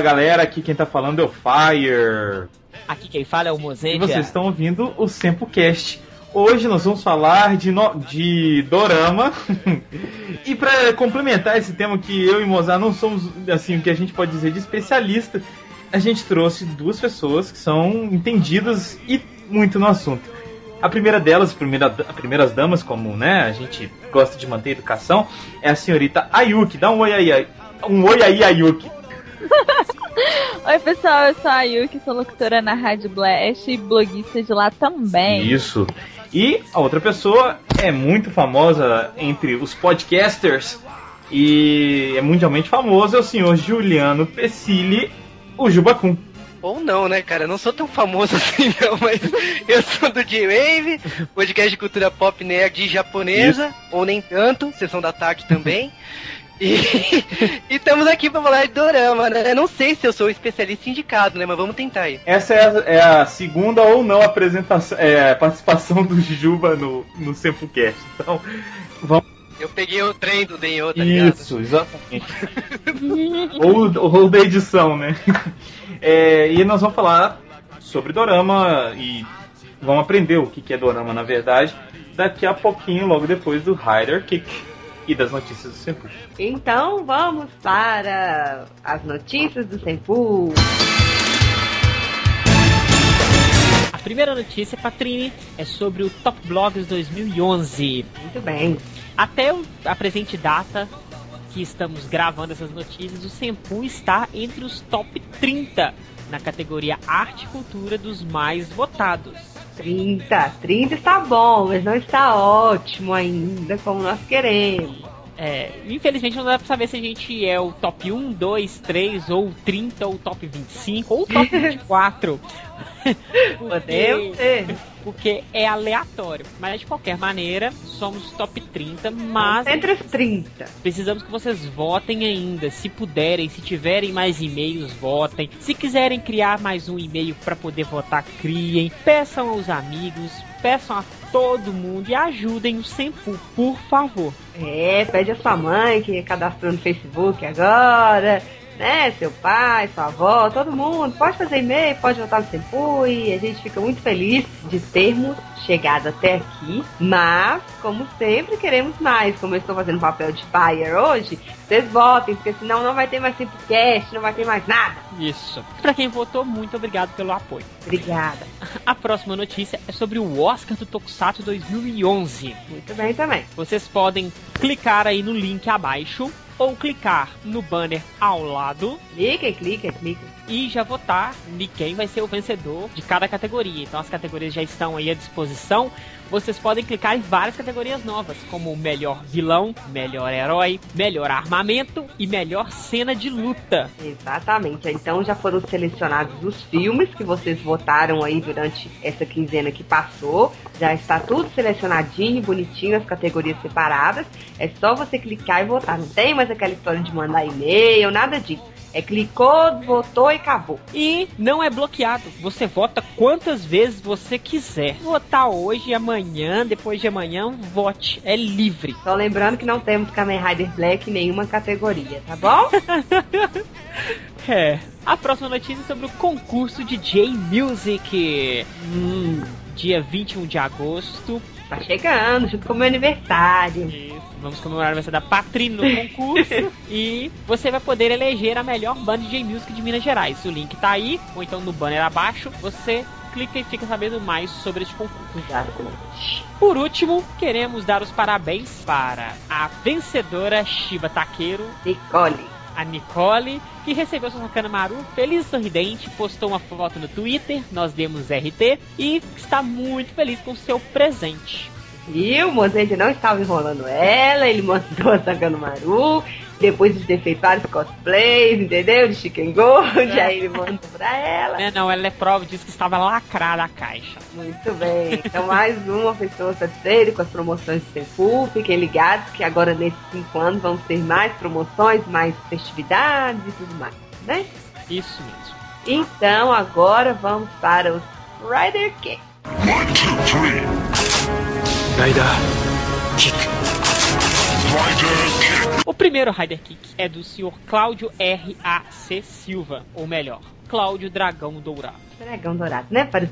Fala galera, aqui quem tá falando é o Fire. Aqui quem fala é o Mozendia. E vocês estão ouvindo o SempoCast. Hoje nós vamos falar de, no... de Dorama. e para complementar esse tema que eu e Mozart não somos, assim, o que a gente pode dizer de especialista, a gente trouxe duas pessoas que são entendidas e muito no assunto. A primeira delas, a primeira, a primeiras damas, como né, a gente gosta de manter a educação, é a senhorita Ayuki. Dá um oi aí, um oi aí, Ayuki. Oi pessoal, eu sou a Ayuki, sou locutora na Rádio Blast e bloguista de lá também. Isso. E a outra pessoa é muito famosa entre os podcasters e é mundialmente famoso, é o senhor Juliano Pessilli, o Jubacum. Ou não, né, cara? Eu não sou tão famoso assim, não, mas eu sou do J-Wave, podcast de cultura pop nerd japonesa, Isso. ou nem tanto, sessão da tarde também. E, e estamos aqui para falar de dorama, né? Eu não sei se eu sou o especialista indicado, né? Mas vamos tentar aí. Essa é a, é a segunda ou não apresentação, é, participação do Juba no, no Sempocast. Então, vamos. Eu peguei o trem do Denho, tá ligado? Isso, exatamente. ou, ou da edição, né? É, e nós vamos falar sobre dorama e vamos aprender o que é dorama na verdade daqui a pouquinho, logo depois do Rider Kick e das notícias do Senpu. Então vamos para as notícias do Senpu. A primeira notícia, Patrini, é sobre o Top Blogs 2011. Muito bem. Até a presente data que estamos gravando essas notícias, o Senpu está entre os top 30 na categoria Arte e Cultura dos mais votados. 30. 30 está bom, mas não está ótimo ainda como nós queremos. É, infelizmente não dá pra saber se a gente é o top 1, 2, 3, ou 30, ou top 25, ou top 24. Podemos ser. Porque é aleatório. Mas de qualquer maneira, somos top 30, mas. Entre os 30. Precisamos que vocês votem ainda. Se puderem, se tiverem mais e-mails, votem. Se quiserem criar mais um e-mail para poder votar, criem. Peçam aos amigos, peçam a todo mundo e ajudem o Senpu, por favor. É, pede a sua mãe que cadastrou no Facebook agora né? Seu pai, sua avó, todo mundo. Pode fazer e-mail, pode votar no Sempu e a gente fica muito feliz de termos chegado até aqui. Mas, como sempre, queremos mais. Como eu estou fazendo papel de Fire hoje, vocês votem, porque senão não vai ter mais Sempocast, não vai ter mais nada. Isso. Para quem votou, muito obrigado pelo apoio. Obrigada. A próxima notícia é sobre o Oscar do Tokusatsu 2011. Muito bem também. Vocês podem clicar aí no link abaixo ou clicar no banner ao lado. Clica, clica, clica. E já votar de quem vai ser o vencedor de cada categoria. Então as categorias já estão aí à disposição vocês podem clicar em várias categorias novas, como melhor vilão, melhor herói, melhor armamento e melhor cena de luta. Exatamente. Então já foram selecionados os filmes que vocês votaram aí durante essa quinzena que passou. Já está tudo selecionadinho, bonitinho, as categorias separadas. É só você clicar e votar. Não tem mais aquela história de mandar e-mail, nada disso. É clicou, votou e acabou. E não é bloqueado. Você vota quantas vezes você quiser. Votar hoje, amanhã, depois de amanhã, vote. É livre. Só lembrando que não temos Kamen Rider Black em nenhuma categoria, tá bom? é. A próxima notícia é sobre o concurso de J-Music. Hum, dia 21 de agosto. Tá chegando, junto com o meu aniversário. Isso. Vamos comemorar o aniversário da Patrina no concurso. e você vai poder eleger a melhor banda de J-Music de Minas Gerais. O link tá aí, ou então no banner abaixo. Você clica e fica sabendo mais sobre este concurso. Por último, queremos dar os parabéns para a vencedora Shiba Taqueiro. Nicole a Nicole, que recebeu sua Sakana Maru feliz e sorridente, postou uma foto no Twitter, nós demos RT, e está muito feliz com seu presente. E o Mozende não estava enrolando ela, ele mandou a Sakana Maru, depois de ter feito vários cosplays, entendeu? De Chicken Gold, é. aí ele mandou pra ela. É, não, ela é prova disso que estava lacrada a caixa. Muito bem. Então, mais uma pessoa satisfeita com as promoções do Tempo. Fiquem ligados que agora, nesses 5 anos, vamos ter mais promoções, mais festividades e tudo mais, né? Isso mesmo. Então, agora vamos para os Rider Kick. One, two, three. O primeiro Rider Kick é do senhor Cláudio R.A.C. Silva, ou melhor, Cláudio Dragão Dourado. Dragão Dourado, né? Para o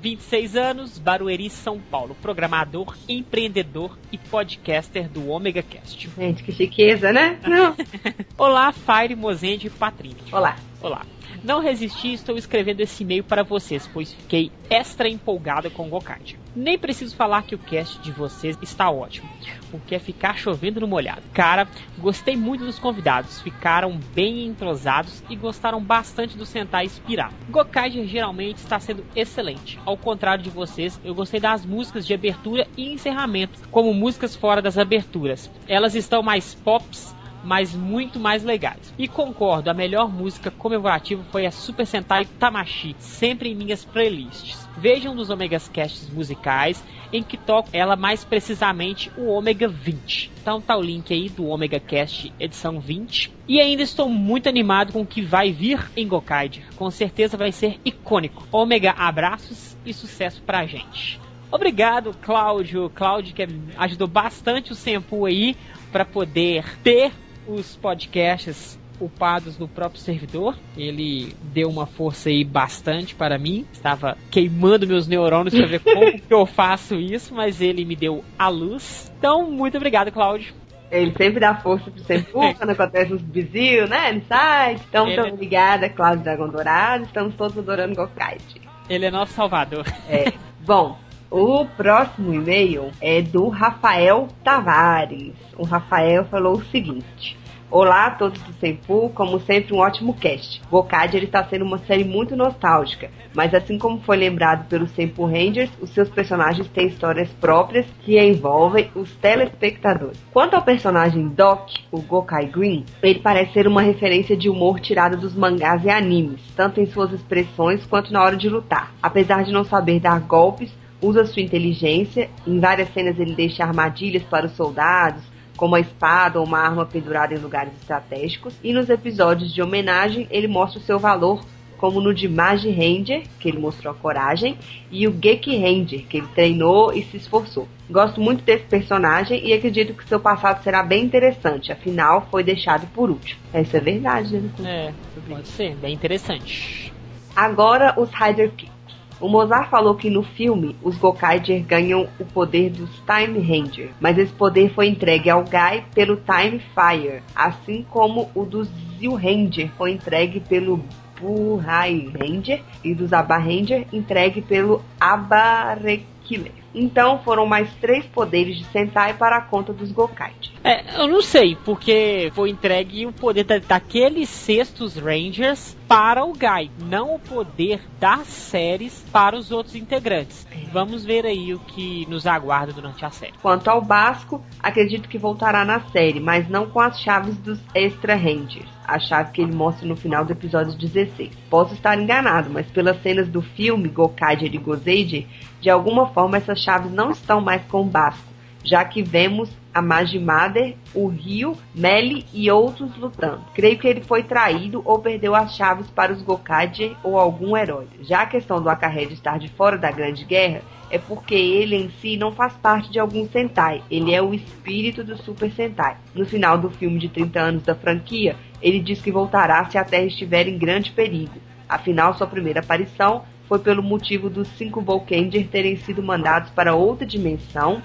26 anos, Barueri, São Paulo. Programador, empreendedor e podcaster do Omega Cast. Gente, que chiqueza, né? Não. Olá, Fire, Mozende e Patrícia. Olá. Olá. Não resisti estou escrevendo esse e-mail para vocês, pois fiquei extra empolgado com o Gokaiger. Nem preciso falar que o cast de vocês está ótimo, porque é ficar chovendo no molhado. Cara, gostei muito dos convidados, ficaram bem entrosados e gostaram bastante do Sentai Inspirado. Gokaiger geralmente está sendo excelente. Ao contrário de vocês, eu gostei das músicas de abertura e encerramento, como músicas fora das aberturas. Elas estão mais pops mas muito mais legais. E concordo, a melhor música comemorativa foi a Super Sentai Tamashi, sempre em minhas playlists. Vejam nos Omegas Casts musicais, em que toco ela mais precisamente o Ômega 20. Então tá o link aí do Omega Cast edição 20. E ainda estou muito animado com o que vai vir em Gokaid. Com certeza vai ser icônico. Ômega abraços e sucesso pra gente. Obrigado, Cláudio. Cláudio que ajudou bastante o Sempu aí para poder ter os podcasts upados no próprio servidor. Ele deu uma força aí bastante para mim. Estava queimando meus neurônios para ver como que eu faço isso, mas ele me deu a luz. Então, muito obrigado, Cláudio. Ele sempre dá força pro Senpu quando acontece uns bizil, né? No site. Então, muito Ele- obrigada, Cláudio Dragão Dourado. Estamos todos adorando Gokaid. Ele é nosso salvador. É. Bom, o próximo e-mail é do Rafael Tavares. O Rafael falou o seguinte. Olá a todos do Senpu, como sempre um ótimo cast. Gokad ele está sendo uma série muito nostálgica, mas assim como foi lembrado pelos Senpu Rangers, os seus personagens têm histórias próprias que envolvem os telespectadores. Quanto ao personagem Doc, o Gokai Green, ele parece ser uma referência de humor tirada dos mangás e animes, tanto em suas expressões quanto na hora de lutar. Apesar de não saber dar golpes, usa sua inteligência. Em várias cenas ele deixa armadilhas para os soldados, como a espada ou uma arma pendurada em lugares estratégicos. E nos episódios de homenagem ele mostra o seu valor, como no de Magi Ranger, que ele mostrou a coragem, e o Geki Ranger, que ele treinou e se esforçou. Gosto muito desse personagem e acredito que seu passado será bem interessante, afinal foi deixado por último. Isso é verdade, né? É, pode ser, bem interessante. Agora os Rider Kicks. O Mozart falou que no filme os Gokaiger ganham o poder dos Time Ranger, mas esse poder foi entregue ao Gai pelo Time Fire, assim como o dos Zil Ranger foi entregue pelo Burai Ranger e dos Abba Ranger entregue pelo Abarekiller. Então foram mais três poderes de Sentai para a conta dos Gokaiger. É, eu não sei, porque foi entregue o poder da- daqueles sextos Rangers para o Guy, não o poder das séries para os outros integrantes. Vamos ver aí o que nos aguarda durante a série. Quanto ao Basco, acredito que voltará na série, mas não com as chaves dos Extra Rangers, a chave que ele mostra no final do episódio 16. Posso estar enganado, mas pelas cenas do filme Gokaiger e Gozeiger, de alguma forma essas chaves não estão mais com o Basco, já que vemos a Majimader, o Rio, Melly e outros lutando. Creio que ele foi traído ou perdeu as chaves para os Gokaiger ou algum herói. Já a questão do Akahed estar de fora da Grande Guerra é porque ele em si não faz parte de algum Sentai, ele é o espírito do Super Sentai. No final do filme de 30 anos da franquia, ele diz que voltará se a Terra estiver em grande perigo. Afinal, sua primeira aparição foi pelo motivo dos cinco Volkanger terem sido mandados para outra dimensão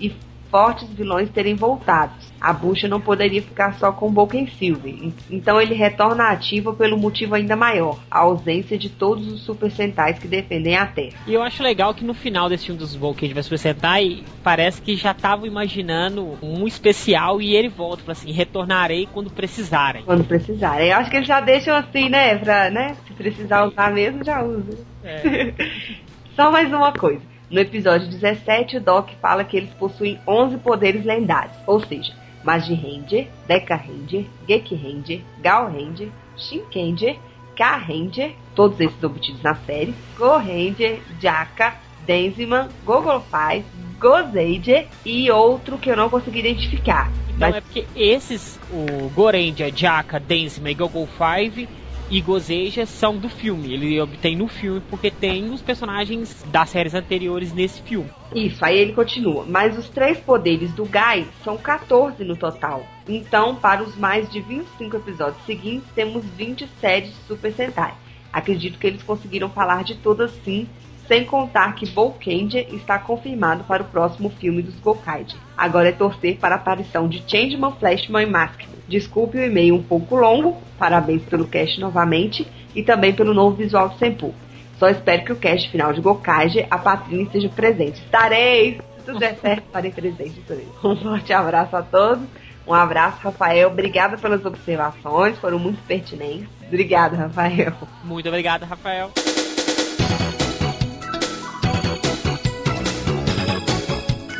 e fortes vilões terem voltado. A bucha não poderia ficar só com Vulcan Silver, en- então ele retorna ativa pelo motivo ainda maior, a ausência de todos os Super Sentais que defendem a Terra. E eu acho legal que no final desse filme dos Volcade vs Super Sentai, parece que já estavam imaginando um especial e ele volta, fala assim, retornarei quando precisarem. Quando precisar. Eu acho que eles já deixam assim, né? Pra, né? Se precisar usar mesmo, já usa. É. Só mais uma coisa. No episódio 17, o Doc fala que eles possuem 11 poderes lendários, ou seja, Magi Ranger, Deca Ranger, Geki Ranger, Gal Ranger, Shinkenger, K Ranger, todos esses obtidos na série, Go Ranger, Jaka, Denziman, Gogol Five, Gozeiger e outro que eu não consegui identificar. Então Mas é porque esses, o Gorendia, Jaka, Densima e Five, e gozeja são do filme. Ele obtém no filme porque tem os personagens das séries anteriores nesse filme. Isso, aí ele continua. Mas os três poderes do Guy são 14 no total. Então, para os mais de 25 episódios seguintes, temos 20 séries Super Sentai. Acredito que eles conseguiram falar de todas sim, sem contar que Volkendia está confirmado para o próximo filme dos Gokaide. Agora é torcer para a aparição de Changeman, Flashman e Maskman. Desculpe o e-mail um pouco longo, parabéns pelo cast novamente e também pelo novo visual do Senpu. Só espero que o cast final de Gokaide a Patrícia esteja presente. Estarei! Se tudo der certo, estarei presente também. Um forte abraço a todos. Um abraço, Rafael. Obrigada pelas observações, foram muito pertinentes. Obrigada, Rafael. Muito obrigado, Rafael.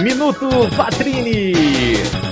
Minuto Patrini!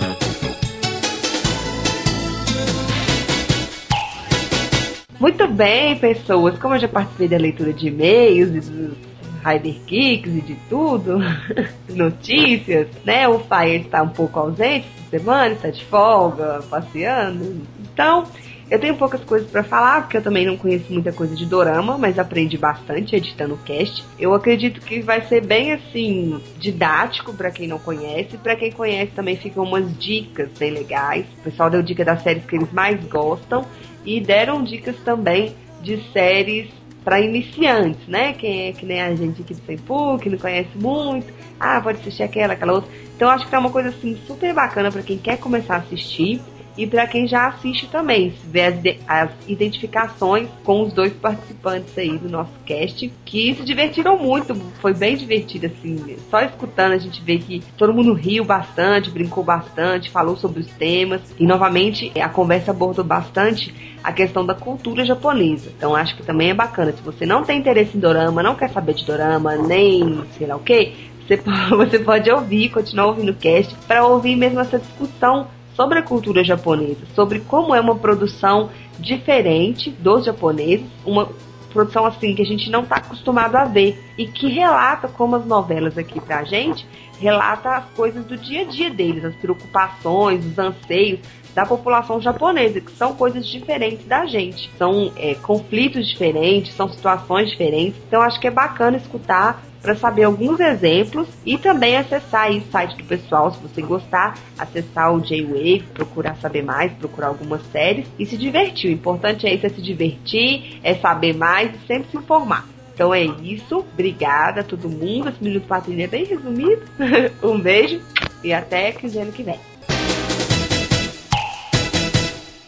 Muito bem, pessoas. Como eu já participei da leitura de e-mails e dos Rider Kicks e de tudo, notícias, né? O pai está um pouco ausente essa semana, está de folga, passeando. Então, eu tenho poucas coisas para falar, porque eu também não conheço muita coisa de dorama, mas aprendi bastante editando o cast. Eu acredito que vai ser bem assim didático para quem não conhece, para quem conhece também ficam umas dicas bem legais. O pessoal deu dica das séries que eles mais gostam e deram dicas também de séries para iniciantes, né? Quem é que nem a gente aqui do Senpu, que não conhece muito, ah, pode assistir aquela, aquela outra. Então acho que é uma coisa assim super bacana para quem quer começar a assistir e para quem já assiste também, ver as, as, identificações com os dois participantes aí do nosso cast, que se divertiram muito, foi bem divertido assim, só escutando a gente vê que todo mundo riu bastante, brincou bastante, falou sobre os temas e novamente a conversa abordou bastante a questão da cultura japonesa. Então acho que também é bacana, se você não tem interesse em dorama, não quer saber de dorama, nem sei lá o que, você, você pode ouvir, continuar ouvindo o cast para ouvir mesmo essa discussão sobre a cultura japonesa, sobre como é uma produção diferente dos japoneses, uma produção assim que a gente não está acostumado a ver e que relata como as novelas aqui pra gente relata as coisas do dia a dia deles, as preocupações, os anseios da população japonesa, que são coisas diferentes da gente, são é, conflitos diferentes, são situações diferentes. Então acho que é bacana escutar para saber alguns exemplos e também acessar o site do pessoal, se você gostar, acessar o J-Wave, procurar saber mais, procurar algumas séries e se divertir. O importante é isso, é se divertir, é saber mais e sempre se informar. Então é isso, obrigada a todo mundo. Esse Minuto Patrícia é bem resumido. um beijo e até quinzena que vem.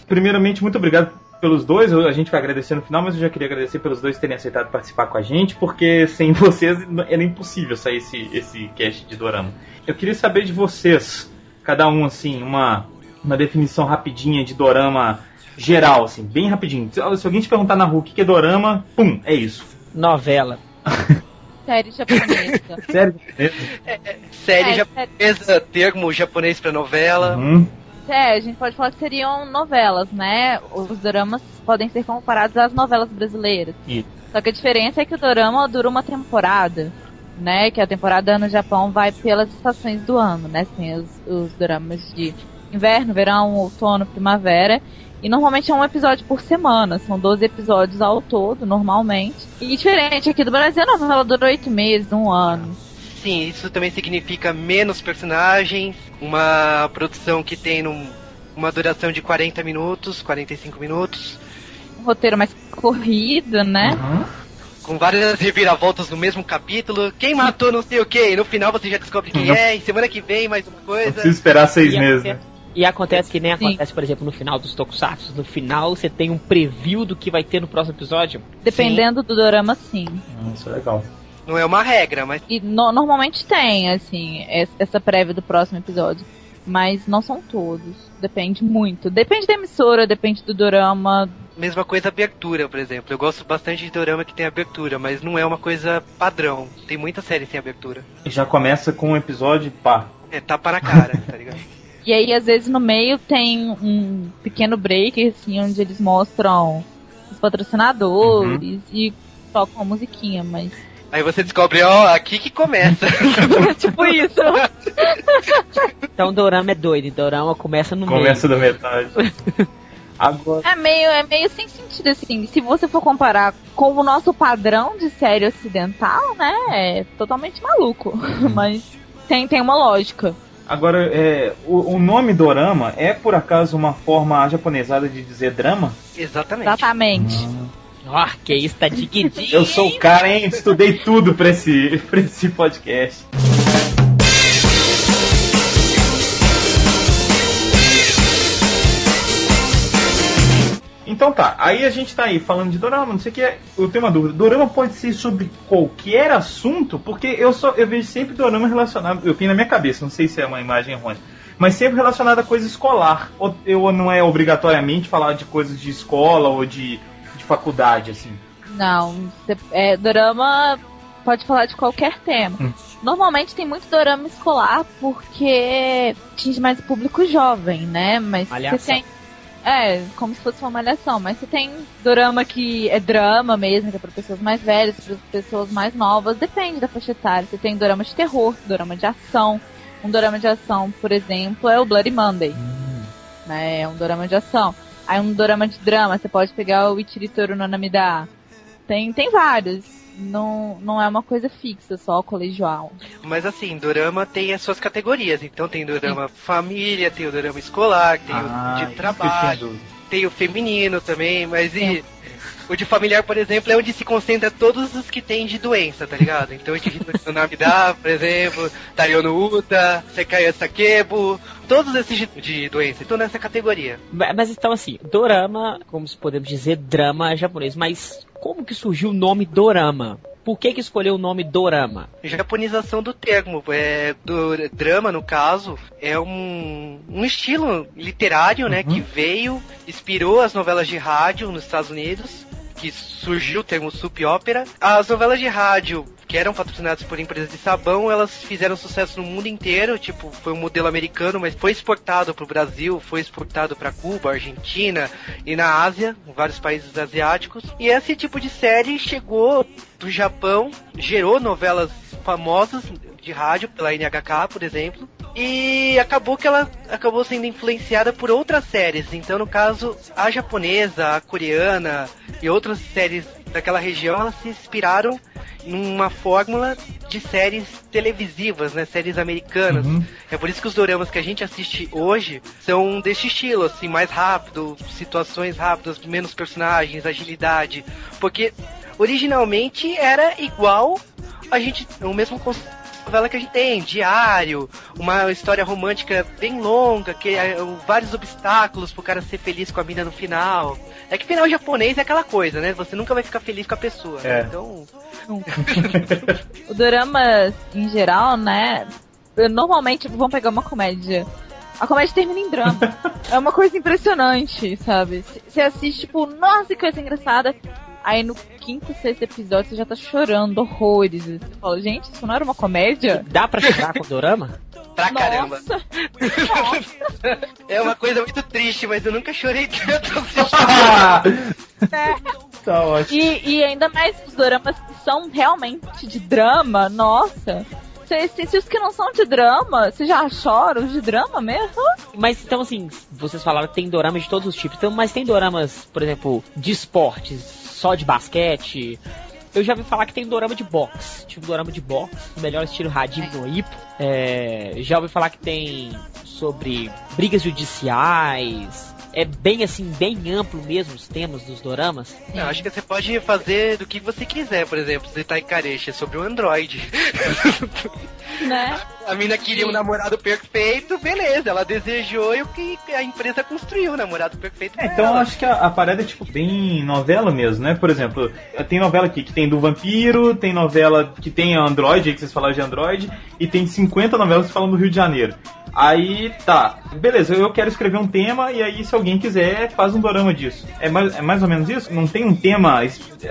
Primeiramente, muito obrigado pelos dois. A gente vai agradecer no final, mas eu já queria agradecer pelos dois terem aceitado participar com a gente, porque sem vocês era impossível sair esse, esse cast de Dorama. Eu queria saber de vocês, cada um, assim, uma, uma definição rapidinha de Dorama geral, assim, bem rapidinho. Se, se alguém te perguntar na rua o que é Dorama, pum, é isso. Novela. Série japonesa. Sério? É, é, série É, japonesa, termo japonês pra novela. Uhum. É, a gente pode falar que seriam novelas, né? Os dramas podem ser comparados às novelas brasileiras. Isso. Só que a diferença é que o drama dura uma temporada, né? Que a temporada no Japão vai pelas estações do ano, né? Tem os, os dramas de inverno, verão, outono, primavera. E normalmente é um episódio por semana, são 12 episódios ao todo, normalmente. E diferente aqui do Brasil, a novela dura 8 meses, um ano. Sim, isso também significa menos personagens, uma produção que tem num- uma duração de 40 minutos, 45 minutos, Um roteiro mais corrido, né? Uhum. com várias reviravoltas no mesmo capítulo. Quem matou não sei o que, e no final você já descobre quem Uhum. é, e semana que vem mais uma Não coisa. precisa esperar seis E meses, né? acontece- E acontece que nem Sim. acontece, por exemplo, no final dos Tokusatsu. No final você tem um preview do que vai ter no próximo episódio. Dependendo do drama, sim. Hum, Isso é legal. Não é uma regra, mas E no- normalmente tem, assim, es- essa prévia do próximo episódio. Mas não são todos. Depende muito. Depende da emissora, depende do drama. mesma coisa abertura, por exemplo. Eu gosto bastante de dorama que tem abertura, mas não é uma coisa padrão. Tem muita série sem abertura. E já começa com um episódio, pá. É tapa na cara, tá ligado? E aí, às vezes, no meio tem um pequeno break, assim, onde eles mostram os patrocinadores e tocam a musiquinha, mas. Aí você descobre, ó, aqui que começa. tipo isso. Então Dorama é doido. Dorama começa no Começa da metade. Agora, É meio, é meio sem sentido, assim. Se você for comparar com o nosso padrão de série ocidental, né? É totalmente maluco. Mas tem, tem uma lógica. agora é, o, o nome dorama é por acaso uma forma japonesada de dizer drama? Exatamente. Exatamente. Ó, que isso, tá divididinho. Eu sou o cara, hein? Estudei tudo pra esse, pra esse podcast. Então tá, aí a gente tá aí falando de dorama, não sei o que é. Eu tenho uma dúvida. Dorama pode ser sobre qualquer assunto? Porque eu só eu vejo sempre dorama relacionado. Eu tenho na minha cabeça, não sei se é uma imagem errônea. Mas sempre relacionado a coisa escolar. Ou, ou não é obrigatoriamente falar de coisas de escola ou de, de faculdade, assim. Não, é, dorama pode falar de qualquer tema. Hum. Normalmente tem muito dorama escolar porque atinge mais o público jovem, né? Mas você tem. É, como se fosse uma malhação. Mas você tem dorama que é drama mesmo, que é pra pessoas mais velhas, para pessoas mais novas, depende da faixa etária. Você tem dorama de terror, dorama de ação. Um dorama de ação, por exemplo, é o Bloody Monday. Né? É um dorama de ação. Aí um dorama de drama, você pode pegar o Ichiritoru no Namida. Tem, tem vários. Não, não é uma coisa fixa, só colegial. Mas assim, dorama tem as suas categorias. Então tem dorama família, tem o dorama escolar, tem Ah, o de trabalho, tem o feminino também, mas e o de familiar, por exemplo, é onde se concentra todos os que tem de doença, tá ligado? Então a gente no Namida, por exemplo, Tariono Uta, Sekaya Sakebo, todos esses de, de doença, estão nessa categoria. Ma- Mas então assim, dorama, como se podemos dizer, drama japonês. Mas como que surgiu o nome dorama? Por que que escolheu o nome dorama? Japonização do termo, é, do drama, no caso, é um, um estilo literário, né, que veio, inspirou as novelas de rádio nos Estados Unidos, que surgiu o termo soap opera. As novelas de rádio, que eram patrocinadas por empresas de sabão, elas fizeram sucesso no mundo inteiro, tipo, foi um modelo americano, mas foi exportado para o Brasil, foi exportado para Cuba, Argentina e na Ásia, em vários países asiáticos. E esse tipo de série chegou do Japão, gerou novelas famosas de rádio pela NHK, por exemplo, e acabou que ela acabou sendo influenciada por outras séries. Então, no caso, a japonesa, a coreana e outras séries daquela região, elas se inspiraram numa fórmula de séries televisivas, né, séries americanas. Uhum. É por isso que os doramas que a gente assiste hoje são desse estilo, assim, mais rápido, situações rápidas, menos personagens, agilidade, porque originalmente era igual a gente, o mesmo conceito novela que a gente tem, diário, uma história romântica bem longa, que é, vários obstáculos pro cara ser feliz com a mina no final. É que final japonês é aquela coisa, né? Você nunca vai ficar feliz com a pessoa. né? É. Então, O dorama, em geral, né? Normalmente vão pegar uma comédia. A comédia termina em drama. é uma coisa impressionante, sabe? Você assiste, tipo, nossa, que coisa engraçada. Aí no quinto, sexto episódio você já tá chorando horrores. Você fala, gente, isso não era uma comédia? Dá pra chorar com dorama? pra caramba. Nossa! Nossa! É uma coisa muito triste, mas eu nunca chorei tanto assistindo. tá ótimo. E, e ainda mais os doramas que são realmente de drama, nossa. Se, se, se os que não são de drama, você já chora os de drama mesmo? Mas então assim, vocês falaram que tem doramas de todos os tipos. Então, mas tem doramas, por exemplo, de esportes, só de basquete. Eu já ouvi falar que tem dorama de boxe, tipo dorama de boxe, o melhor estilo Hadid no Ippo. É, já ouvi falar que tem sobre brigas judiciais. É bem assim, bem amplo mesmo os temas dos doramas. Eu acho que você pode fazer do que você quiser, por exemplo, se tá Kareshi é sobre o Android. Né? A mina queria um namorado perfeito, beleza, ela desejou e o que a empresa construiu, o namorado perfeito. É, então eu acho que a, a parada é tipo bem novela mesmo, né? Por exemplo, tem novela aqui que tem do vampiro, tem novela que tem Android, aí que vocês falaram de Android, e tem 50 novelas falando do Rio de Janeiro. Aí tá, beleza, eu quero escrever um tema e aí se alguém quiser faz um dorama disso. É mais, é mais ou menos isso? Não tem um tema,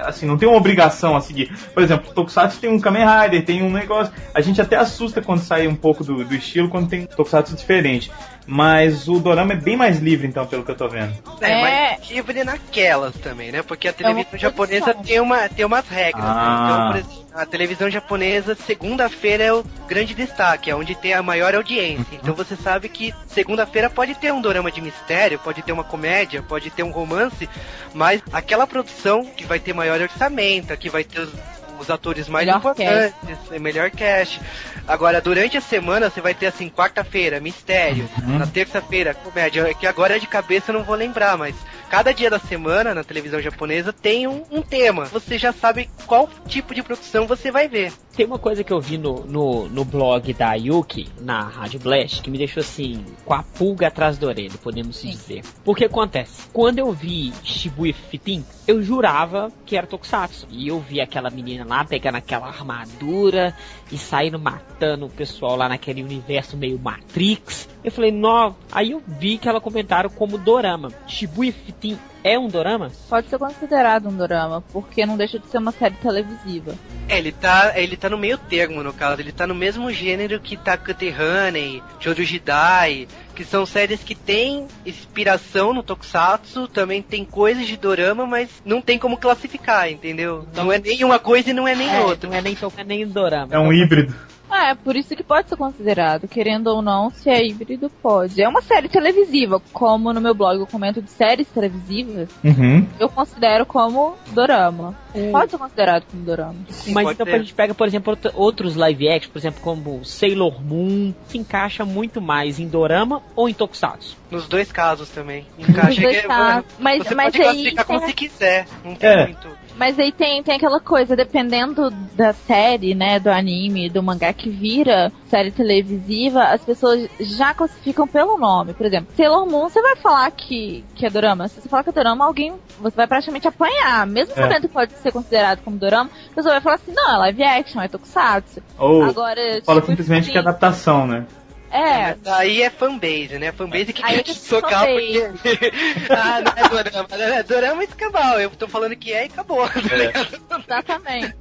assim, não tem uma obrigação a seguir. Por exemplo, Tokusatsu tem um Kamen Rider, tem um negócio. A gente até assusta quando sai um pouco do, do estilo, quando tem Tokusatsu diferente. Mas o dorama é bem mais livre, então, pelo que eu tô vendo. É, É. mas livre naquelas também, né? Porque a televisão uma japonesa tem, uma, tem umas regras, Ah. né? Então, por exemplo, A televisão japonesa, segunda-feira é o grande destaque, é onde tem a maior audiência. Então você sabe que segunda-feira pode ter um dorama de mistério, pode ter uma comédia, pode ter um romance, mas aquela produção que vai ter maior orçamento, que vai ter os, os atores mais Melhor importantes, é melhor cast. Agora, durante a semana, você vai ter assim, quarta-feira, mistério, Uhum. na terça-feira, comédia, É que agora de cabeça eu não vou lembrar, mas cada dia da semana na televisão japonesa tem um, um tema. Você já sabe qual tipo de produção você vai ver. Tem uma coisa que eu vi no, no, no blog da Yuki, na Rádio Blast, que me deixou assim, com a pulga atrás da orelha, podemos Sim. dizer. Porque acontece? Quando eu vi Shibuya Fitin, eu jurava que era Tokusatsu. E eu vi aquela menina lá pegando aquela armadura e saindo matando o pessoal lá naquele universo meio Matrix. Eu falei, não. Aí eu vi que ela comentaram como dorama. Shibuya Fitin é um dorama? Pode ser considerado um dorama, porque não deixa de ser uma série televisiva. É, ele tá, ele tá no meio termo, no caso. Ele tá no mesmo gênero que Takate Honey, Jojo Jidai, que são séries que têm inspiração no Tokusatsu, também tem coisas de dorama, mas não tem como classificar, entendeu? Não é nem uma coisa e não é nem É, outra. Não é nem Tokusatsu, nem dorama. É um híbrido. É, por isso que pode ser considerado, querendo ou não, se é híbrido, pode. É uma série televisiva, como no meu blog eu comento de séries televisivas, Uhum. eu considero como dorama. Pode ser considerado como dorama. Sim, Mas então ser. a gente pega, por exemplo, outros live action, por exemplo, como Sailor Moon, se encaixa muito mais em dorama ou em tokusatsu. Nos dois casos também. Encaixa dois que- casos. Mas- você mas pode aí classificar como tem- você quiser. Não tem É. muito. Mas aí tem, tem aquela coisa, dependendo da série, né, do anime, do mangá que vira série televisiva, as pessoas já classificam pelo nome. Por exemplo, Sailor Moon, você vai falar que, que é dorama. Se você falar que é dorama, alguém, você vai praticamente apanhar. Mesmo É. sabendo que pode ser considerado como dorama, a pessoa vai falar assim, não, é live action, é tokusatsu. Ou Agora, fala tipo, simplesmente que é assim, adaptação, né? É, Aí é fanbase, né? Fanbase que Aí quer é te socar porque. ah, não é dorama. É dorama e acabou. Eu tô falando que é e acabou. tá ligado? Exatamente.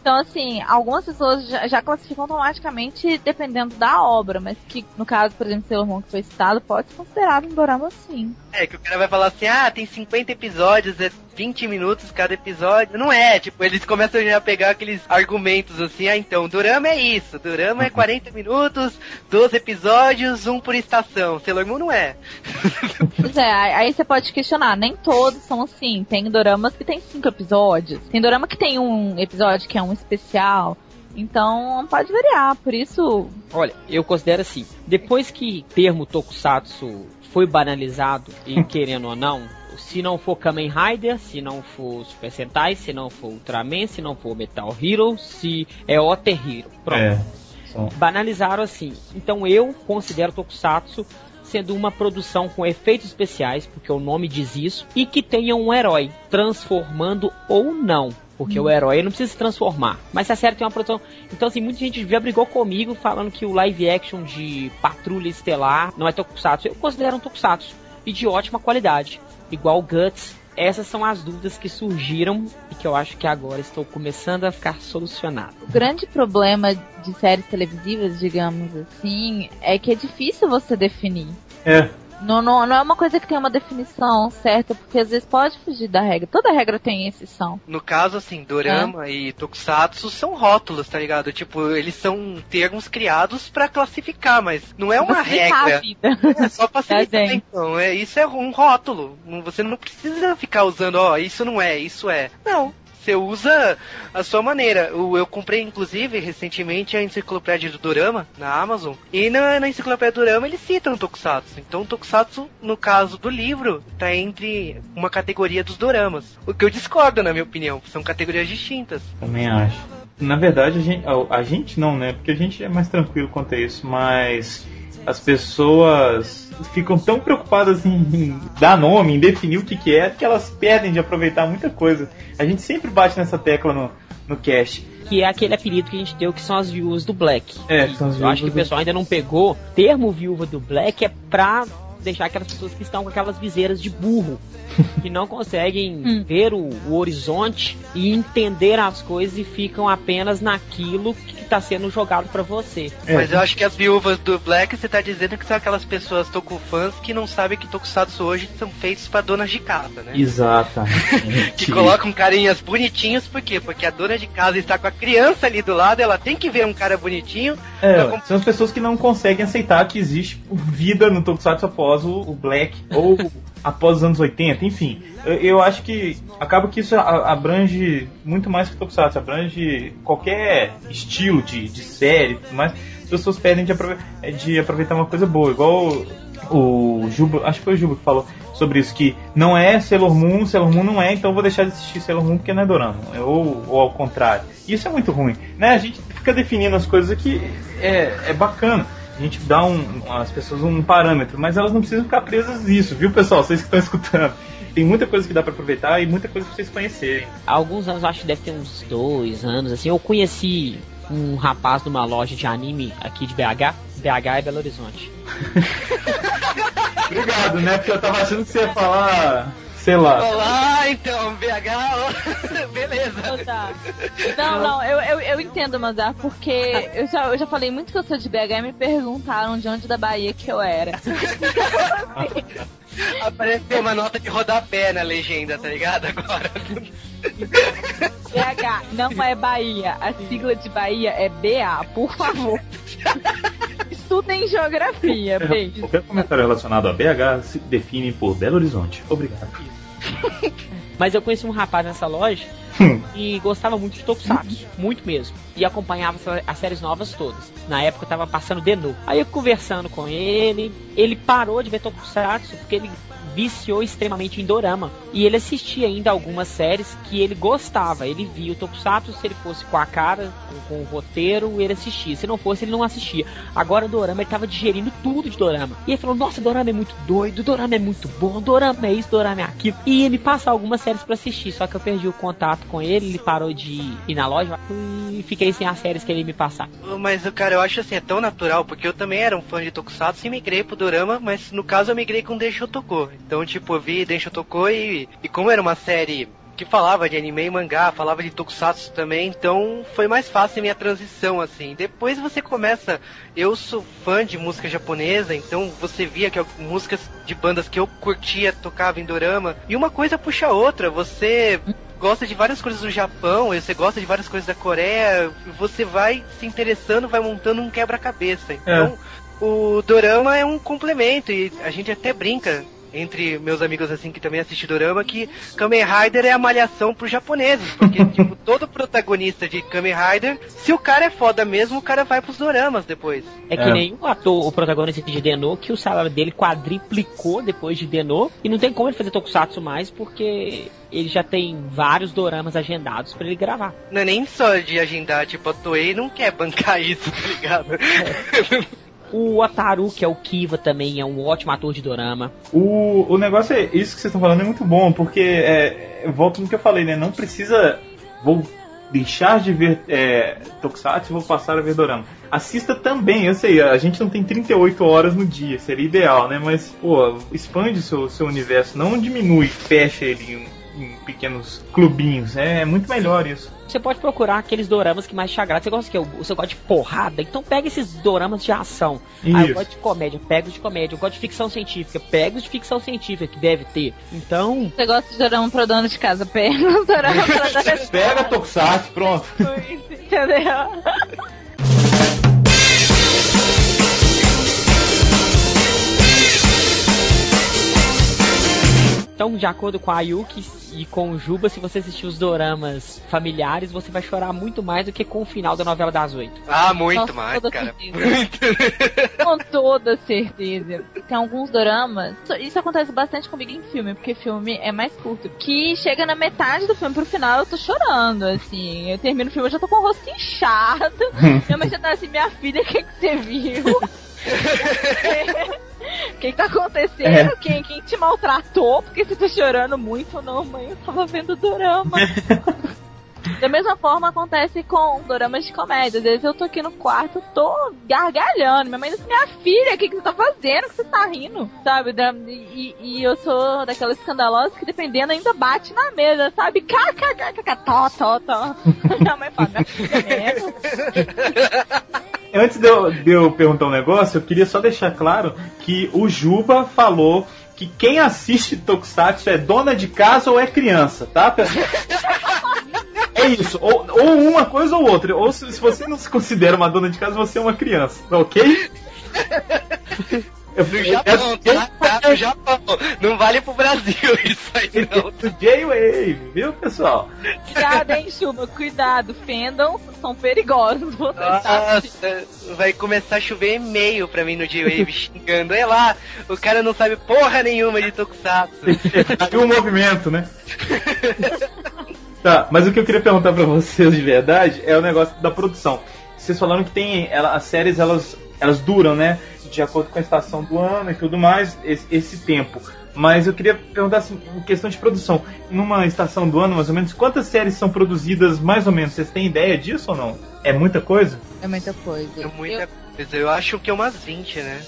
Então, assim, algumas pessoas já, já classificam automaticamente dependendo da obra, mas que, no caso, por exemplo, Sailor Moon que foi citado, pode ser considerado um dorama sim. É, que o cara vai falar assim, ah, tem 50 episódios, é 20 minutos cada episódio. Não é, tipo, eles começam já a pegar aqueles argumentos assim, ah, então, Dorama é isso, Dorama é 40 minutos, 12 episódios, um por estação. Sailor Moon não é. Pois é, aí você pode questionar, nem todos são assim. Tem doramas que tem cinco episódios, tem dorama que tem um episódio que é um especial. Então pode variar, por isso. Olha, eu considero assim, depois que o termo tokusatsu foi banalizado, e querendo ou não, se não for Kamen Rider, se não for Super Sentai, se não for Ultraman, se não for Metal Hero, se é Otter Hero. Pronto. É. Só- banalizaram assim. Então eu considero Tokusatsu sendo uma produção com efeitos especiais, porque o nome diz isso, e que tenha um herói transformando ou não. Porque o herói não precisa se transformar. Mas se a série tem uma produção. Então, assim, muita gente já brigou comigo falando que o live action de Patrulha Estelar não é Tokusatsu. Eu considero um Tokusatsu. E de ótima qualidade. Igual Guts. Essas são as dúvidas que surgiram e que eu acho que agora estou começando a ficar solucionado. O grande problema de séries televisivas, digamos assim, é que é difícil você definir. É. Não, não, não é uma coisa que tem uma definição certa, porque às vezes pode fugir da regra. Toda regra tem exceção. No caso, assim, Dorama e Tokusatsu são rótulos, tá ligado? Tipo, eles são termos criados pra classificar, mas não é uma regra. É só facilitar, Desenho. então. É, isso é um rótulo. Você não precisa ficar usando, ó, isso não é, isso é. Não. Você usa a sua maneira. Eu comprei, inclusive, recentemente a enciclopédia do Dorama na Amazon. E na, na enciclopédia do Dorama eles citam Tokusatsu. Então Tokusatsu, no caso do livro, tá entre uma categoria dos Doramas. O que eu discordo, na minha opinião. São categorias distintas. Também acho. Na verdade, a gente, a, a gente não, né? Porque a gente é mais tranquilo quanto a isso, mas as pessoas ficam tão preocupadas em, em dar nome, em definir o que, que é, que elas perdem de aproveitar muita coisa. A gente sempre bate nessa tecla no, no cast. que é aquele apelido que a gente deu que são as viúvas do Black. É, são as Eu acho que viúvas o pessoal ainda não pegou. Termo viúva do Black é pra deixar aquelas pessoas que estão com aquelas viseiras de burro, que não conseguem Hum. ver o, o horizonte e entender as coisas e ficam apenas naquilo que está sendo jogado pra você. É, Mas eu acho que as viúvas do Black, você tá dizendo que são aquelas pessoas fãs que não sabem que Tokusatsu hoje são feitos pra donas de casa, né? Exatamente. Que colocam carinhas bonitinhos, por quê? Porque a dona de casa está com a criança ali do lado, ela tem que ver um cara bonitinho. É, são as pessoas que não conseguem aceitar que existe vida no Tokusatsu após o, o Black ou após os anos 80, enfim. Eu, eu acho que acaba que isso a- abrange muito mais que o Tokusatsu, abrange qualquer estilo de, de série mais. As pessoas pedem de, aprove- de aproveitar uma coisa boa, igual o Juba, acho que foi o Juba que falou sobre isso, que não é Sailor Moon, Sailor Moon não é, então vou deixar de assistir Sailor Moon porque não é Dorama, ou, ou ao contrário. Isso é muito ruim, né? A gente fica definindo as coisas que é, é bacana. A gente dá um, às pessoas um parâmetro, mas elas não precisam ficar presas nisso, viu pessoal? Vocês que estão escutando. Tem muita coisa que dá pra aproveitar e muita coisa pra vocês conhecerem. Há alguns anos, eu acho que deve ter uns dois anos, assim, eu conheci um rapaz numa loja de anime aqui de BH. BH é Belo Horizonte. Obrigado, né? Porque eu tava achando que você ia falar, sei lá. Olá, então, BH, beleza. Tá. Não, não, eu, eu, eu entendo, Mandar, porque eu já, eu já falei muito que eu sou de BH e me perguntaram de onde da Bahia que eu era. Apareceu uma nota de rodapé na legenda, tá ligado? Agora. BH não é Bahia, a sigla de Bahia é BA, por favor. Estudem geografia, beijo. Qualquer comentário relacionado a BH se define por Belo Horizonte. Obrigado. Mas eu conheci um rapaz nessa loja e gostava muito de Tokusatsu, muito mesmo. E acompanhava as séries novas todas. Na época eu tava passando Denu. Aí eu conversando com ele, ele parou de ver Tokusatsu porque ele viciou extremamente em Dorama. E ele assistia ainda algumas séries que ele gostava. Ele via o Tokusatsu, se ele fosse com a cara, com, com o roteiro, ele assistia. Se não fosse, ele não assistia. Agora Dorama, ele tava digerindo tudo de Dorama. E ele falou, nossa, Dorama é muito doido, Dorama é muito bom, Dorama é isso, Dorama é aquilo. E ele me passou algumas séries pra assistir, só que eu perdi o contato com ele, ele parou de ir na loja e fiquei sem as séries que ele me passar. Mas, cara, eu acho assim, é tão natural, porque eu também era um fã de Tokusatsu e migrei pro Dorama, mas no caso eu migrei com Densho Toko. Então, tipo, eu vi Densho Toko e, e como era uma série que falava de anime e mangá, falava de Tokusatsu também, então foi mais fácil a minha transição, assim. Depois você começa, eu sou fã de música japonesa, então você via que músicas de bandas que eu curtia tocavam em Dorama, e uma coisa puxa a outra, você gosta de várias coisas do Japão, você gosta de várias coisas da Coreia, você vai se interessando, vai montando um quebra-cabeça. Então, o Dorama é um complemento, e a gente até brinca entre meus amigos assim que também assistem Dorama que Kamen Rider é a malhação pros japoneses, porque tipo, todo protagonista de Kamen Rider, se o cara é foda mesmo, o cara vai pros doramas depois. É que É. nem o ator, o protagonista de Deno, que o salário dele quadriplicou depois de Deno, e não tem como ele fazer Tokusatsu mais, porque ele já tem vários doramas agendados pra ele gravar. Não é nem só de agendar, tipo, a Toei não quer bancar isso, tá ligado? O Ataru, que é o Kiva também, é um ótimo ator de dorama. O, o negócio é, isso que vocês estão falando é muito bom, porque é, volto no que eu falei, né? Não precisa. Vou deixar de ver é, Tokusatsu e vou passar a ver Dorama. Assista também, eu sei, a gente não tem 38 horas no dia, seria ideal, né? Mas, pô, expande o seu, seu universo, não diminui, fecha ele em, pequenos clubinhos. É, é muito melhor isso. Você pode procurar aqueles doramas que mais te agradam. Você gosta que você gosta de porrada, então pega esses doramas de ação. Ah, eu Isso. gosto de comédia, pega os de comédia. Eu gosto de ficção científica, pega os de ficção científica que deve ter. Então, Você gosta de dorama pro dono de casa, pega o dorama pro dono de Pega Tokusatsu, pronto. casa, entendeu? então, de acordo com a Yuki e com o Juba, se você assistir os doramas familiares, você vai chorar muito mais do que com o final da novela das oito. Ah, muito Nossa, mais, cara. Muito. Com toda certeza. Tem alguns doramas. isso- Isso acontece bastante comigo em filme, porque filme é mais curto. Que chega na metade do filme pro final, eu tô chorando, assim. Eu termino o filme, eu já tô com o rosto inchado. Minha mãe já tá assim, minha filha, o que, que você viu? O que, que tá acontecendo? É. Quem, quem te maltratou? Porque você tá chorando muito? Não, mãe, eu tava vendo dorama. Da mesma forma acontece com doramas de comédia. Às vezes eu tô aqui no quarto, tô gargalhando. Minha mãe diz, minha filha, o que, que você tá fazendo? O que você tá rindo? Sabe? E, e eu sou daquela escandalosa que dependendo ainda bate na mesa, sabe? Kkkk, tó, tó, tó. Minha mãe fala, minha filha, Antes de eu, de eu perguntar um negócio, eu queria só deixar claro que o Juba falou que quem assiste Tokusatsu é dona de casa ou é criança, tá, pessoal? É isso, ou, ou uma coisa ou outra. Ou se, se, você não se considera uma dona de casa, você é uma criança, ok? Eu fui Japão, tá? tá no Japão. Não vale pro Brasil isso aí, não. J-Wave, viu, pessoal? Cuidado, hein, chuva. Cuidado. Fendam são perigosos. Nossa, vai começar a chover e-mail pra mim no J-Wave xingando. É lá, o cara não sabe porra nenhuma de Tokusatsu. E o movimento, né? Tá, mas o que eu queria perguntar pra vocês de verdade é o negócio da produção. Vocês falaram que tem. Ela, as séries elas, elas duram, né? de acordo com a estação do ano e tudo mais, esse, esse tempo. Mas eu queria perguntar assim, em questão de produção, numa estação do ano, mais ou menos, quantas séries são produzidas mais ou menos? Vocês têm ideia disso ou não? É muita coisa? É muita coisa. É muita eu... coisa. Eu acho que é umas 20, né?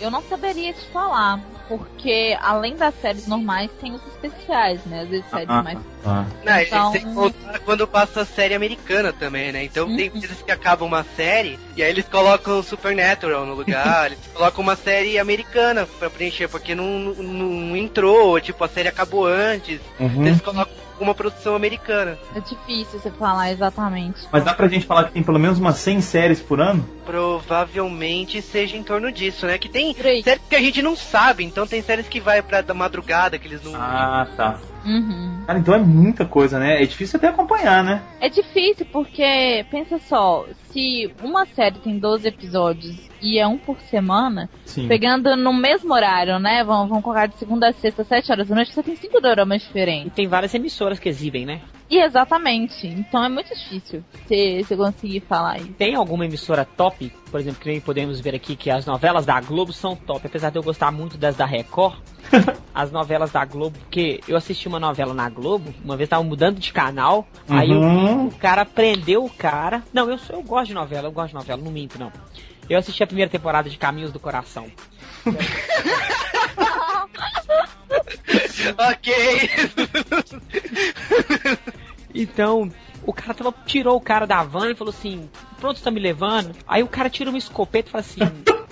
Eu não saberia te falar, porque além das séries normais, tem os especiais, né? Às vezes séries ah, mais. Ah. Não, então... sem contar quando passa a série americana também, né? Então uhum. tem vezes que acaba uma série e aí eles colocam Supernatural no lugar, eles colocam uma série americana pra preencher, porque não, não, não entrou, tipo, a série acabou antes. Uhum. Eles colocam uma produção americana. É difícil você falar exatamente. Mas dá pra gente falar que tem pelo menos umas 100 séries por ano? Provavelmente seja em torno disso, né? Que tem séries que a gente não sabe, então tem séries que vai pra da madrugada, que eles não. Ah, tá. Uhum. Cara, então é muita coisa, né? É difícil até acompanhar, né? É difícil porque, pensa só, se uma série tem 12 episódios e é um por semana, Sim. pegando no mesmo horário, né? Vamos, vamos colocar de segunda a sexta, 7 horas da noite, você tem cinco doramas diferentes. E tem várias emissoras que exibem, né? E exatamente. Então é muito difícil você, você conseguir falar isso. Tem alguma emissora top, por exemplo, que nem podemos ver aqui que as novelas da Globo são top, apesar de eu gostar muito das da Record. as novelas da Globo, porque eu assisti uma novela na Globo, uma vez tava mudando de canal, uhum. aí o, o, cara prendeu o cara. Não, eu, sou, eu gosto de novela, eu gosto de novela, não minto não. Eu assisti a primeira temporada de Caminhos do Coração. ok. então, o cara tava, tirou o cara da van e falou assim: Pronto, você tá me levando? Aí o cara tira uma escopeta e fala assim: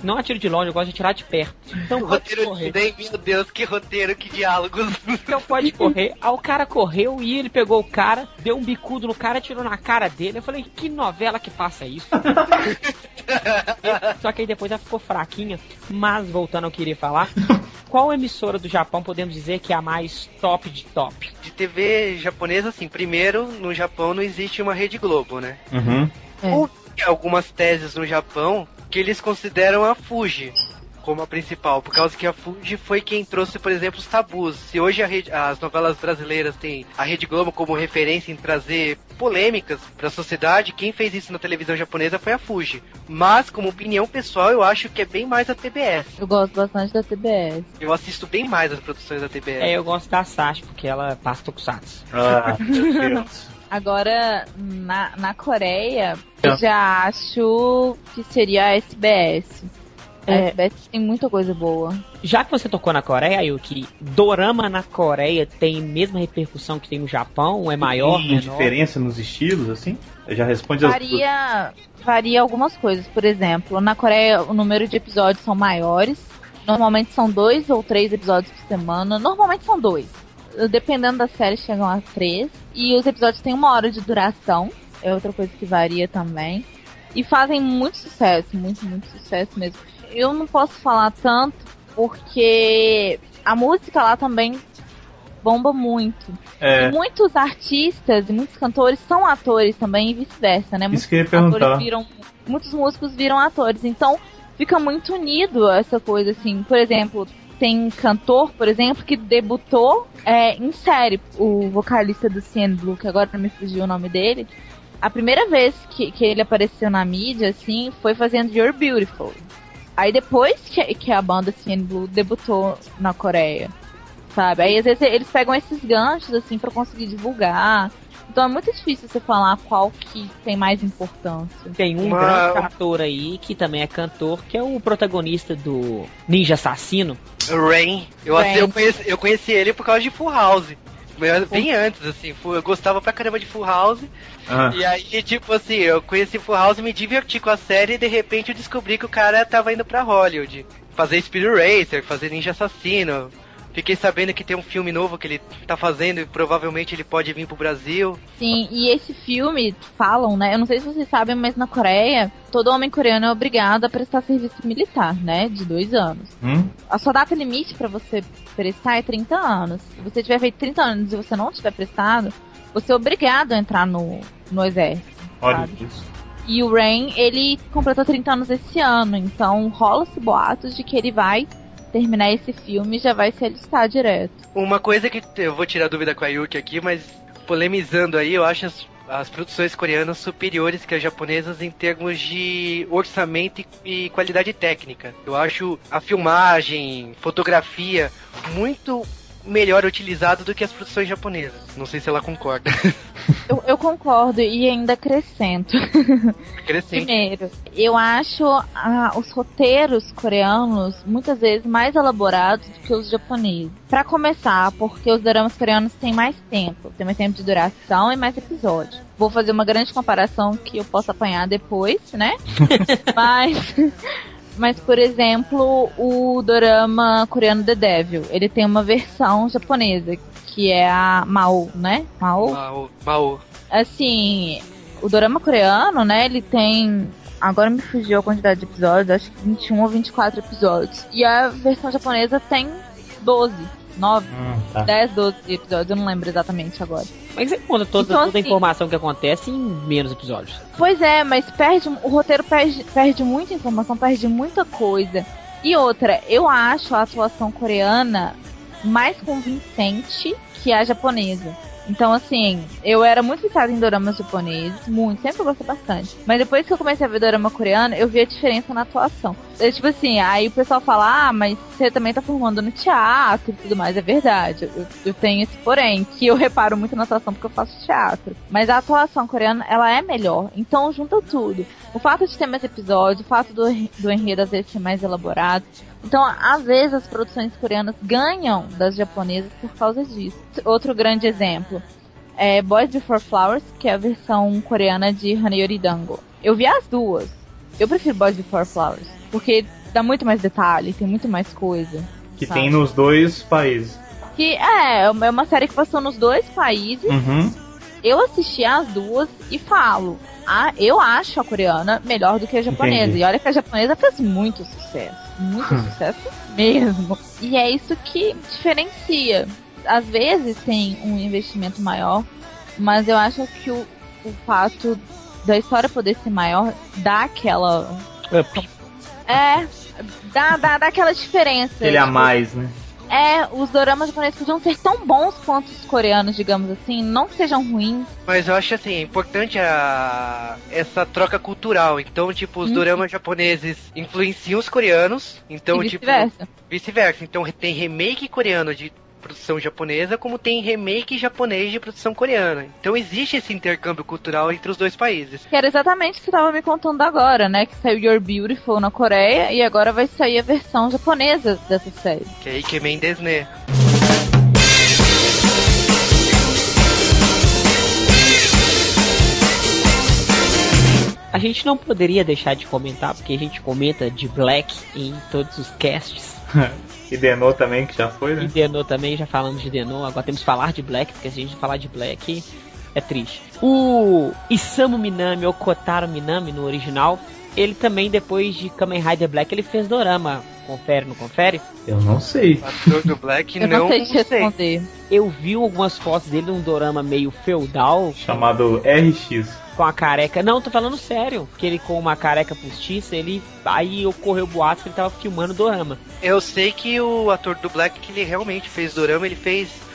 Não atiro de longe, eu gosto de atirar de perto. Então pode roteiro correr. De meu Deus, que roteiro, que diálogos. Então pode correr. Aí o cara correu e ele pegou o cara, deu um bicudo no cara, tirou na cara dele. Eu falei: Que novela que passa isso? Só que aí depois ela ficou fraquinha. Mas voltando ao que eu queria falar, qual emissora do Japão podemos dizer que é a mais top de top? De TV japonesa, assim, primeiro, no Japão não existe uma Rede Globo, né? Uhum. É. algumas teses no Japão que eles consideram a Fuji como a principal, por causa que a Fuji foi quem trouxe, por exemplo, os tabus. Se hoje rede, as novelas brasileiras têm a Rede Globo como referência em trazer polêmicas para a sociedade, quem fez isso na televisão japonesa foi a Fuji. Mas, como opinião pessoal, eu acho que é bem mais a TBS. Eu gosto bastante da TBS. Eu assisto bem mais as produções da TBS. É, eu gosto da Sashi, porque ela passa tokusatsu. Ah, meu Deus. Agora, na, na Coreia, eu tá. já acho que seria a SBS. É. SBS tem muita coisa boa. Já que você tocou na Coreia, Yuki, dorama na Coreia tem a mesma repercussão que tem no Japão? É maior? Tem diferença nos estilos, assim? Já responde varia, as... varia algumas coisas. Por exemplo, na Coreia o número de episódios são maiores. Normalmente são dois ou três episódios por semana. Normalmente são dois. Dependendo da série, chegam a três. E os episódios têm uma hora de duração. É outra coisa que varia também. E fazem muito sucesso, muito, muito sucesso mesmo eu não posso falar tanto porque a música lá também bomba muito. É. E muitos artistas e muitos cantores são atores também e vice-versa, né? Ia perguntar. Viram, muitos músicos viram atores. Então fica muito unido essa coisa, assim. Por exemplo, tem cantor, por exemplo, que debutou é, em série. O vocalista do CN Blue, que agora me fugiu o nome dele. A primeira vez que, que ele apareceu na mídia, assim, foi fazendo You're Beautiful. Aí depois que, que a banda CN Blue debutou na Coreia, sabe? Aí às vezes eles pegam esses ganchos, assim, para conseguir divulgar. Então é muito difícil você falar qual que tem mais importância. Tem um Uma- grande ator aí que também é cantor, que é o protagonista do Ninja Assassino. Rain. Eu, Rain. eu, conheci, eu conheci ele por causa de Full House. Bem antes, assim, eu gostava pra caramba de Full House. Ah, E aí, tipo assim, eu conheci Full House, me diverti com a série e de repente eu descobri que o cara tava indo pra Hollywood. Fazer Speed Racer, fazer Ninja Assassino. Fiquei sabendo que tem um filme novo que ele tá fazendo e provavelmente ele pode vir pro Brasil. Sim, e esse filme, falam, né? Eu não sei se vocês sabem, mas na Coreia, todo homem coreano é obrigado a prestar serviço militar, né? De dois anos. hum? A sua data limite pra você prestar é 30 anos. Se você tiver feito 30 anos e você não tiver prestado, você é obrigado a entrar no, no exército. Olha Sabe? isso. E o Rain, ele completou 30 anos esse ano, então rola-se boatos de que ele vai terminar esse filme já vai se alistar direto. Uma coisa que eu vou tirar dúvida com a Yuki aqui, mas polemizando aí, eu acho as, as produções coreanas superiores que as japonesas em termos de orçamento e, e qualidade técnica. Eu acho a filmagem, fotografia muito melhor utilizado do que as produções japonesas. Não sei se ela concorda. Eu, eu concordo e ainda acrescento. Crescente. Primeiro, eu acho ah, os roteiros coreanos muitas vezes mais elaborados do que os japoneses. Pra começar, porque os dramas coreanos têm mais tempo, tem mais tempo de duração e mais episódios. Vou fazer uma grande comparação que eu posso apanhar depois, né? Mas mas por exemplo, o dorama coreano The Devil, ele tem uma versão japonesa que é a Mao, né? Mao mal. assim, o dorama coreano, né, ele tem. Agora me fugiu a quantidade de episódios, acho que 21 ou 24 episódios. E a versão japonesa tem 12, 9, Hum, tá. 10, 12 episódios, eu não lembro exatamente agora. Mas você conta toda, Então, toda a assim- informação que acontece em menos episódios. Pois é, mas perde, o roteiro perde, perde muita informação, perde muita coisa. E outra, eu acho a atuação coreana mais convincente que a japonesa. Então, assim, eu era muito viciada em doramas japoneses, muito, sempre gostei bastante. Mas depois que eu comecei a ver dorama coreano, eu vi a diferença na atuação. É, tipo assim, aí o pessoal fala, ah, mas você também tá formando no teatro e tudo mais. É verdade, eu, eu tenho esse porém, que eu reparo muito na atuação porque eu faço teatro. Mas a atuação coreana, ela é melhor. Então junta tudo. O fato de ter mais episódios, o fato do, do enredo às vezes ser mais elaborado. Então, às vezes, as produções coreanas ganham das japonesas por causa disso. Outro grande exemplo é Boys Before Flowers, que é a versão coreana de Hanayori Dango. Eu vi as duas. Eu prefiro Boys Before Flowers, porque dá muito mais detalhe, tem muito mais coisa. Que Sabe? tem nos dois países. Que é, é uma série que passou nos dois países. Uhum. Eu assisti as duas e falo. Ah, eu acho a coreana melhor do que a japonesa. Entendi. E olha que a japonesa fez muito sucesso. Muito sucesso mesmo. E é isso que diferencia. Às vezes tem um investimento maior, mas eu acho que o, o fato da história poder ser maior dá aquela. É, dá, dá, dá aquela diferença. Ele a Tipo, mais, né? É, os doramas japoneses podiam ser tão bons quanto os coreanos, digamos assim, não que sejam ruins. Mas eu acho assim, é importante a... essa troca cultural. Então, tipo, os Uhum. doramas japoneses influenciam os coreanos. Então, e tipo, vice-versa. vice-versa. Então tem remake coreano de produção japonesa, como tem remake japonês de produção coreana. Então existe esse intercâmbio cultural entre os dois países. Que era exatamente o que você tava me contando agora, né? Que saiu Your Beautiful na Coreia e agora vai sair a versão japonesa dessa série. Que é Ikemen Desne. A gente não poderia deixar de comentar, porque a gente comenta de Black em todos os casts. E Denô também, que já foi, E né? Denô também, já falamos de Denô, agora temos que falar de Black, porque se a gente falar de Black é triste. O Isamu Minami, ou Kotaro Minami no original, ele também, depois de Kamen Rider Black, ele fez dorama. Confere, não confere? Eu não sei. Ator do Black Eu não, não, sei te sei. responder. Eu vi algumas fotos dele num dorama meio feudal, Chamado RX. Com a careca. Não, tô falando sério. Que ele com uma careca postiça, ele. Aí ocorreu boato que ele tava filmando dorama. Eu sei que o ator do Black que ele realmente fez dorama, ele fez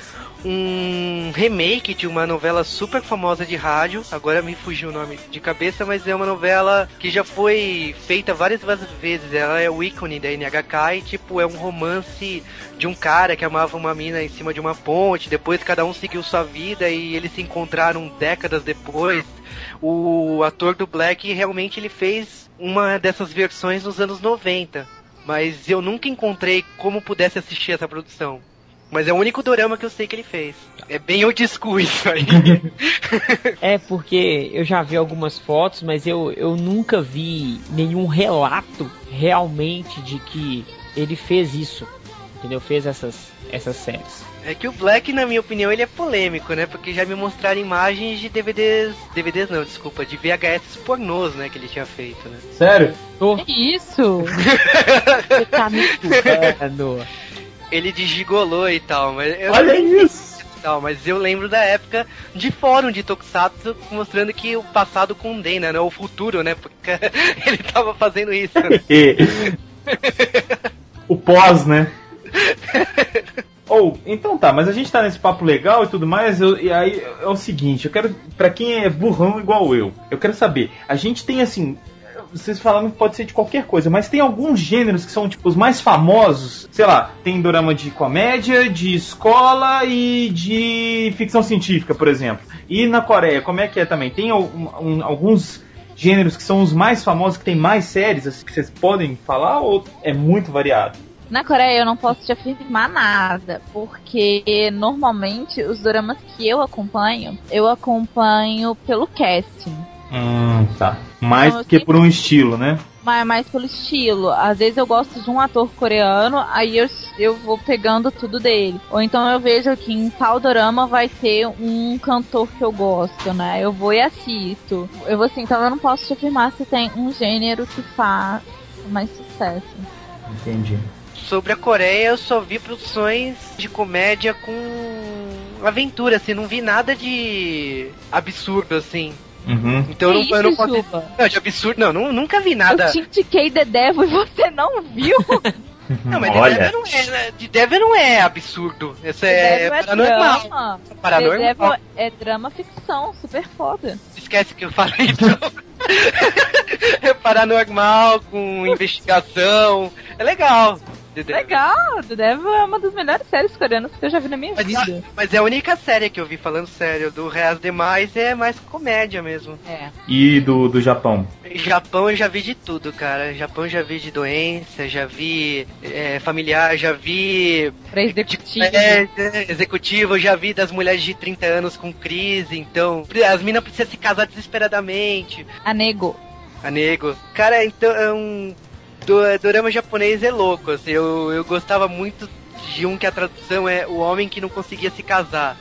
um remake de uma novela super famosa de rádio. Agora me fugiu o nome de cabeça, mas é uma novela que já foi feita várias vezes. Ela é o ícone da NHK e, tipo, é um romance de um cara que amava uma mina em cima de uma ponte. Depois cada um seguiu sua vida e eles se encontraram décadas depois. O ator do Black realmente ele fez uma dessas versões nos anos 90. Mas eu nunca encontrei como pudesse assistir essa produção. Mas é o único dorama que eu sei que ele fez. É bem old school isso aí. é porque eu já vi algumas fotos, mas eu, eu nunca vi nenhum relato realmente de que ele fez isso. Entendeu? Fez essas, essas séries. É que o Black, na minha opinião, ele é polêmico, né? Porque já me mostraram imagens de DVDs. DVDs não, desculpa, de VHS pornôs, né? Que ele tinha feito, né? Sério? Que isso? Você tá me ele digigolou e tal, mas eu Olha isso! Tal, mas eu lembro da época de fórum de Tokusatsu mostrando que o passado condena, né? O futuro, né? Porque ele tava fazendo isso. o pós, né? Ou, oh, então tá, mas a gente tá nesse papo legal e tudo mais, eu, e aí é o seguinte, eu quero, para quem é burrão igual eu, eu quero saber, a gente tem assim, vocês falaram que pode ser de qualquer coisa, mas tem alguns gêneros que são tipo os mais famosos. Sei lá, tem drama de comédia, de escola e de ficção científica, por exemplo. E na Coreia, como é que é também? Tem um, um, alguns gêneros que são os mais famosos, que tem mais séries assim, que vocês podem falar ou é muito variado? Na Coreia eu não posso te afirmar nada, porque normalmente os dramas que eu acompanho, eu acompanho pelo casting. Hum, tá. Mais então, que sempre... por um estilo, né? Mas mais pelo estilo. Às vezes eu gosto de um ator coreano, aí eu, eu vou pegando tudo dele. Ou então eu vejo que em tal drama vai ter um cantor que eu gosto, né? Eu vou e assisto. Eu vou assim, então eu não posso te afirmar se tem um gênero que faz mais sucesso. Entendi. Sobre a Coreia, eu só vi produções de comédia com aventura, assim, não vi nada de absurdo, assim. Uhum. Então eu não, eu não posso. Não, de absurdo, não, não, nunca vi nada. Eu te indiquei The Devil e você não viu? Não, mas Olha. The Devil não é, né? The Devil não é absurdo. Isso é, é paranormal. Drama. paranormal. The Devil é drama ficção, super foda. Esquece que eu falei então. é paranormal, com investigação. É legal. The Devil. Legal, The Devil é uma das melhores séries coreanas que eu já vi na minha mas, vida. Mas é a única série que eu vi falando sério. Do Reas Demais é mais comédia mesmo. É. E do, do Japão? Japão eu já vi de tudo, cara. Japão já vi de doença, já vi é, familiar, já vi. Pra executivo. É, é, executivo, já vi das mulheres de 30 anos com crise, então. As minas precisam se casar desesperadamente. A nego. A nego. Cara, então é um do, é, dorama japonês é louco, assim, eu, eu gostava muito de um que a tradução é o homem que não conseguia se casar.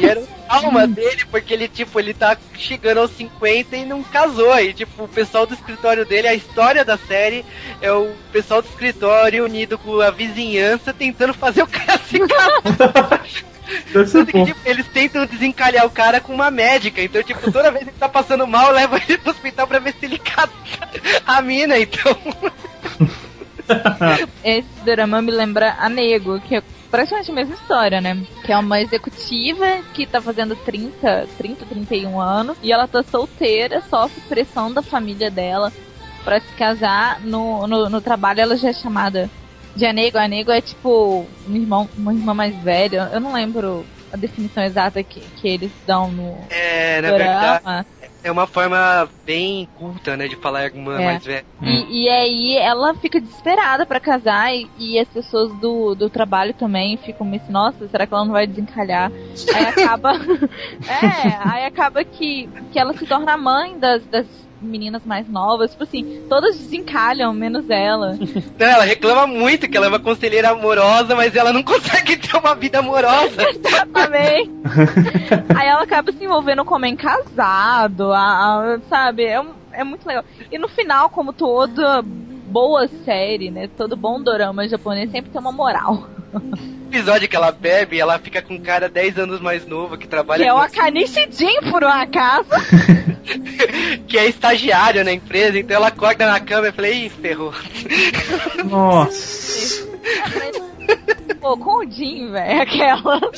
e era o alma dele, porque ele, tipo, ele tá chegando aos 50 e não casou. E, tipo, o pessoal do escritório dele, a história da série é o pessoal do escritório unido com a vizinhança tentando fazer o cara se casar. Que, tipo, eles tentam desencalhar o cara com uma médica. Então, tipo, toda vez que ele tá passando mal, leva ele pro hospital pra ver se ele casa a mina, então. Esse drama me lembra a Nego, que é praticamente a mesma história, né? Que é uma executiva que tá fazendo 30, 30, 31 anos e ela tá solteira, sofre pressão da família dela para se casar. No, no, no, trabalho ela já é chamada de Anego. Anego é tipo um irmão, uma irmã mais velha. Eu não lembro a definição exata que, que eles dão no é, na verdade, é uma forma bem culta, né, de falar irmã é. mais velha. E, e, aí ela fica desesperada para casar e, e, as pessoas do, do trabalho também ficam meio assim, nossa, será que ela não vai desencalhar? aí acaba. é, aí acaba que, que ela se torna mãe das, das meninas mais novas, tipo assim, todas desencalham, menos ela. Não, ela reclama muito que ela é uma conselheira amorosa, mas ela não consegue ter uma vida amorosa. Exatamente. Aí ela acaba se envolvendo com homem casado, a, a, sabe? É, é muito legal. E no final, como toda boa série, né? Todo bom dorama japonês sempre tem uma moral. Episódio que ela bebe, ela fica com um cara 10 anos mais novo que trabalha. Que é o Akanishi Jin, por um acaso. que é estagiário na empresa, então ela acorda na cama e fala, ih, ferrou. Nossa. Pô, com o Jin, velho, aquela.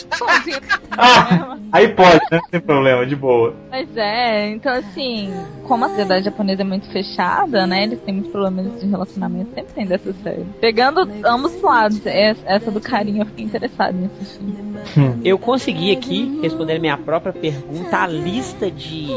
Ah, aí pode, né? Sem problema, de boa. Mas é, então assim, como a sociedade japonesa é muito fechada, né? Eles têm muitos problemas de relacionamento, sempre tem dessa série. Pegando ambos os lados, essa essa do carinho eu fiquei interessada em assistir. Eu consegui aqui responder a minha própria pergunta, a lista de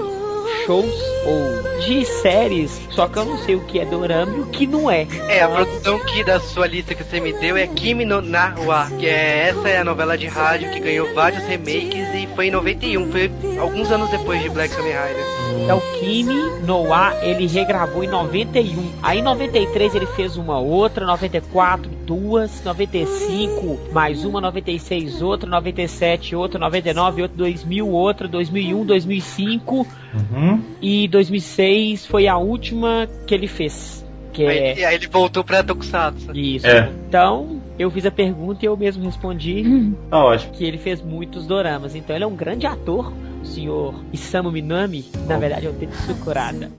shows ou de séries, só que eu não sei o que é dorama e o que não é. É, a produção que da sua lista que você me deu é Kimi no Nawa, que é essa é a novela de rádio que ganhou vários remakes e foi em 91, foi alguns anos depois de Black Kamen Rider. É o Kimi Noah, ele regravou em 91. Aí em 93 ele fez uma outra, 94 duas, 95 mais uma, 96 outra, 97 outra, 99 outra, 2000 outra, 2001, 2005 Uhum. e 2006 foi a última que ele fez. Que Aí, é e aí ele voltou pra Tokusatsu. isso. É. Então, eu fiz a pergunta e eu mesmo respondi Tá ótimo. que ele fez muitos doramas. Então ele é um grande ator, o senhor Isamu Minami. Na verdade é o Tetsu Kurada.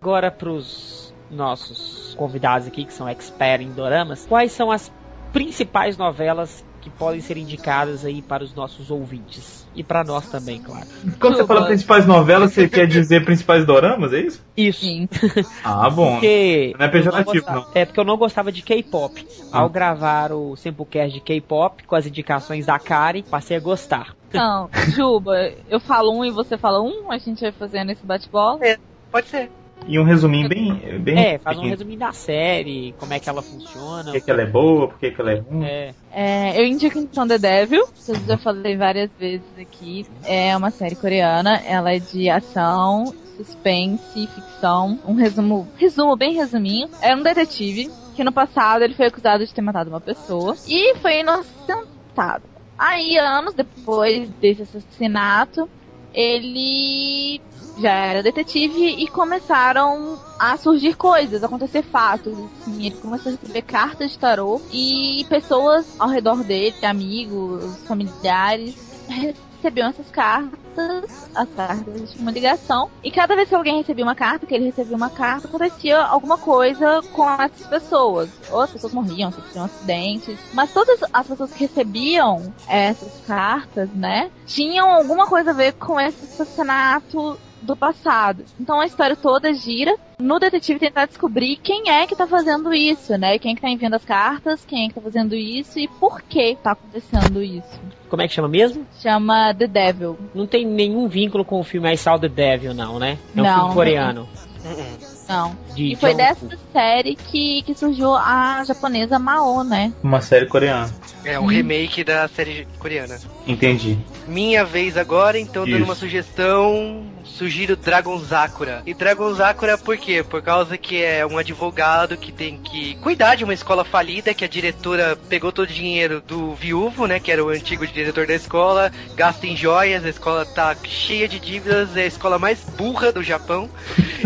Agora pros nossos convidados aqui que são expert em doramas, quais são as principais novelas que podem ser indicadas aí para os nossos ouvintes e para nós também, claro. Quando você fala principais novelas, você quer dizer principais doramas, é isso? Isso. Sim. Ah, bom. Porque Não é pejorativo, gostava- não. É porque eu não gostava de K-pop. Ah. Ao gravar o Samplecast de K-pop com as indicações da Kari, passei a gostar. Então, Juba, eu falo um e você fala um, a gente vai fazendo esse bate-bola. Pode ser. E um resuminho bem. bem É, faz um pequeno. resuminho da série, como é que ela funciona. Por que, que ela é boa, por que, que ela é ruim. É, É, eu indico então The Devil, que eu já falei várias vezes aqui. É uma série coreana, ela é de ação, suspense, ficção. Um resumo, resumo bem resuminho. É um detetive que no passado ele foi acusado de ter matado uma pessoa e foi inocentado. Aí, anos depois desse assassinato, ele já era detetive e começaram a surgir coisas, a acontecer fatos. Assim, ele começou a receber cartas de tarô e pessoas ao redor dele, amigos, familiares, recebiam essas cartas, as cartas de uma ligação. E cada vez que alguém recebia uma carta, que ele recebia uma carta, acontecia alguma coisa com essas pessoas. Ou as pessoas morriam, sofriam acidentes. Mas todas as pessoas que recebiam essas cartas, né, tinham alguma coisa a ver com esse assassinato do passado. Então a história toda gira no detetive tentar descobrir quem é que tá fazendo isso, né? Quem é que tá enviando as cartas, quem é que tá fazendo isso e por que tá acontecendo isso. como é que chama mesmo? Chama The Devil. Não tem nenhum vínculo com o filme I Saw the Devil, não, né? É um Não, filme coreano. Não. De E foi dessa série que, que surgiu a japonesa Mao, né? Uma série coreana. É um remake da série coreana. Entendi. Minha vez agora, então dando Isso. uma sugestão, sugiro Dragon Sakura. E Dragon Sakura por quê? Por causa que é um advogado que tem que cuidar de uma escola falida, que a diretora pegou todo o dinheiro do viúvo, né, que era o antigo diretor da escola, gasta em joias, a escola tá cheia de dívidas, é a escola mais burra do Japão.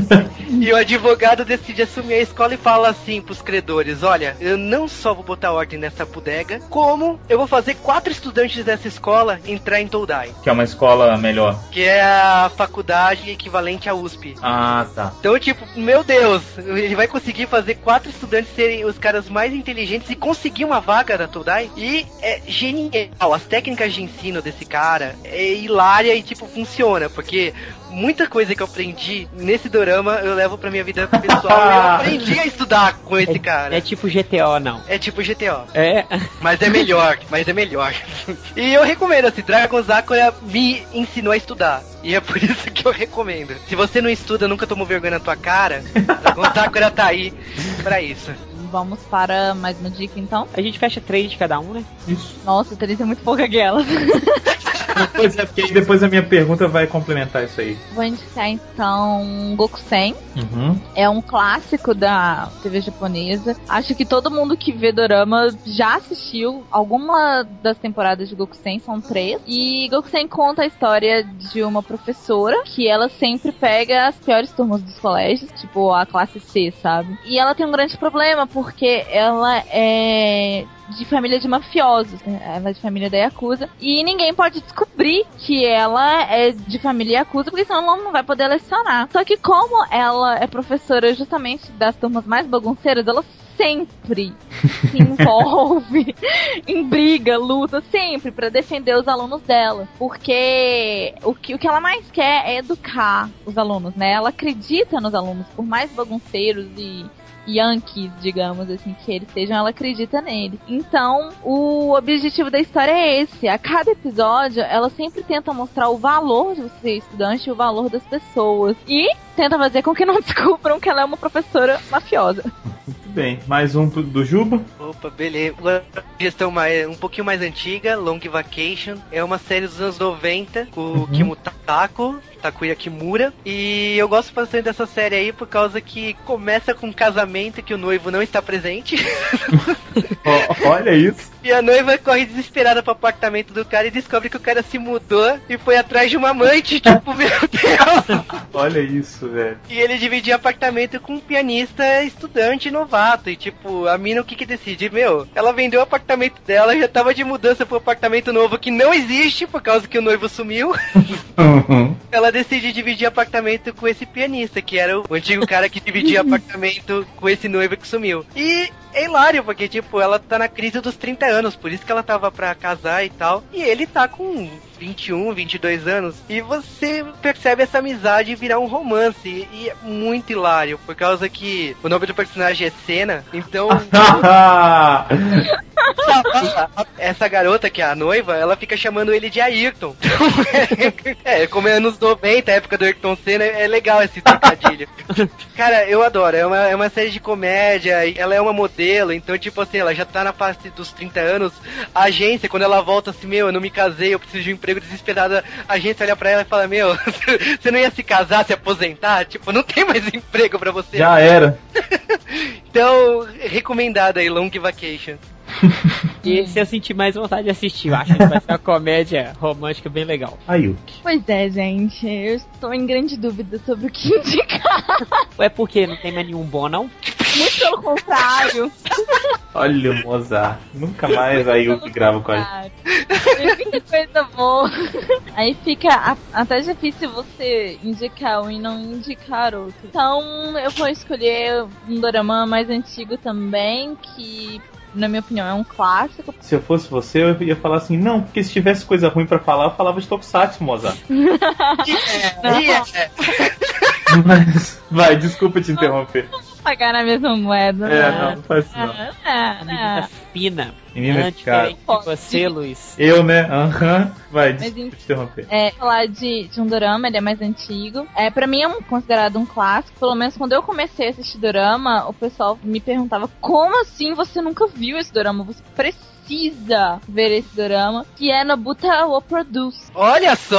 E o advogado decide assumir a escola e fala assim pros credores: Olha, eu não só vou botar ordem nessa bodega, como eu vou fazer quatro estudantes dessa escola entrar em Toudai, Que é uma escola melhor. que é a faculdade equivalente à USP. Ah, tá. Então, tipo, meu Deus, ele vai conseguir fazer quatro estudantes serem os caras mais inteligentes e conseguir uma vaga da Todai. E é genial. As técnicas de ensino desse cara é hilária e, tipo, funciona. Porque muita coisa que eu aprendi nesse dorama eu levo pra minha vida pessoal. eu aprendi a estudar com esse cara. É tipo GTO, não. É tipo GTO. É. Mas é melhor, mas é melhor. E eu recomendo, assim, Dragon Sakura me ensinou a estudar. E é por isso que eu recomendo. Se você não estuda, nunca tomou vergonha na tua cara, Dragon Sakura tá aí pra isso. Vamos para mais uma dica então. A gente fecha três de cada um, né? Isso. Nossa, três é muito pouca aquela. Pois é, porque aí depois a minha pergunta vai complementar isso aí. Vou indicar então Gokusen. Uhum. É um clássico da TV japonesa. Acho que todo mundo que vê dorama já assistiu alguma das temporadas de Gokusen, são três. E Gokusen conta a história de uma professora que ela sempre pega as piores turmas dos colégios, tipo a classe C, sabe? E ela tem um grande problema porque ela é de família de mafiosos. né? Ela é de família da Yakuza. E ninguém pode descobrir que ela é de família Yakuza, porque senão ela não vai poder lecionar. Só que como ela é professora justamente das turmas mais bagunceiras, ela sempre se envolve em briga, luta, sempre pra defender os alunos dela. Porque o que, o que ela mais quer é educar os alunos, né? Ela acredita nos alunos, por mais bagunceiros e Yankees, digamos assim, que eles sejam, ela acredita nele. Então, o objetivo da história é esse. A cada episódio, ela sempre tenta mostrar o valor de você ser estudante e o valor das pessoas. E tenta fazer com que não descubram que ela é uma professora mafiosa. Muito bem. Mais um do Juba. Opa, beleza. Uma gestão mais, um pouquinho mais antiga, Long Vacation. É uma série dos anos 90, com o Kimu Tako, Takuya Kimura. E eu gosto bastante dessa série aí por causa que começa com um casamento que o noivo não está presente. Olha isso. E a noiva corre desesperada pro apartamento do cara e descobre que o cara se mudou e foi atrás de uma amante. Tipo, meu Deus! Olha isso, velho. E ele dividia apartamento com um pianista estudante novato. E tipo, a mina o que que decide? Meu, ela vendeu o apartamento dela, já tava de mudança pro apartamento novo que não existe por causa que o noivo sumiu. ela decide dividir apartamento com esse pianista, que era o antigo cara que dividia apartamento com esse noivo que sumiu. E é hilário, porque, tipo, ela tá na crise dos 30 anos, por isso que ela tava pra casar e tal. E ele tá com 21, 22 anos. E você percebe essa amizade virar um romance. E, é muito hilário, por causa que o nome do personagem é Senna. Então, essa garota que é a noiva, ela fica chamando ele de Ayrton. é, como é anos 90, a época do Ayrton Senna, é legal esse trocadilho. Cara, eu adoro. É uma, é uma série de comédia. Ela é uma modelo, então, tipo assim, ela já tá na fase dos 30 anos. A agência, quando ela volta assim, meu, eu não me casei, eu preciso de um emprego desesperada. A agência olha pra ela e fala: Meu, você não ia se casar, se aposentar? Tipo, não tem mais emprego pra você. Já era. Então, recomendada aí, Long Vacation. E se eu sentir mais vontade de assistir, eu acho que vai ser uma comédia romântica bem legal. Ayuki. Pois é, gente. Eu estou em grande dúvida sobre o que indicar. É porque não tem mais nenhum bom, não? Muito pelo contrário. Olha o Mozart. Nunca mais a Ayuki grava com a gente. Muita coisa boa. Aí fica até difícil você indicar um e não indicar outro. Então eu vou escolher um dorama mais antigo também, que na minha opinião é um clássico. Se eu fosse você, eu ia falar assim, não, porque se tivesse coisa ruim pra falar, eu falava de Tokusatsu, Mozart. E é, Mas, vai, desculpa te interromper. Pagar na mesma moeda. É, né? não, não faz isso não. É, é, Menina é. fina. Menina Antes cara. de você, Luiz. Eu, né? Aham. Vai, Mas desculpa te interromper. É, falar de, de um dorama, ele é mais antigo. É, pra mim é um, considerado um clássico. Pelo menos quando eu comecei a assistir dorama, o pessoal me perguntava como assim você nunca viu esse dorama? Você precisa ver esse dorama. Que é Nobuta wo Produce. Olha só!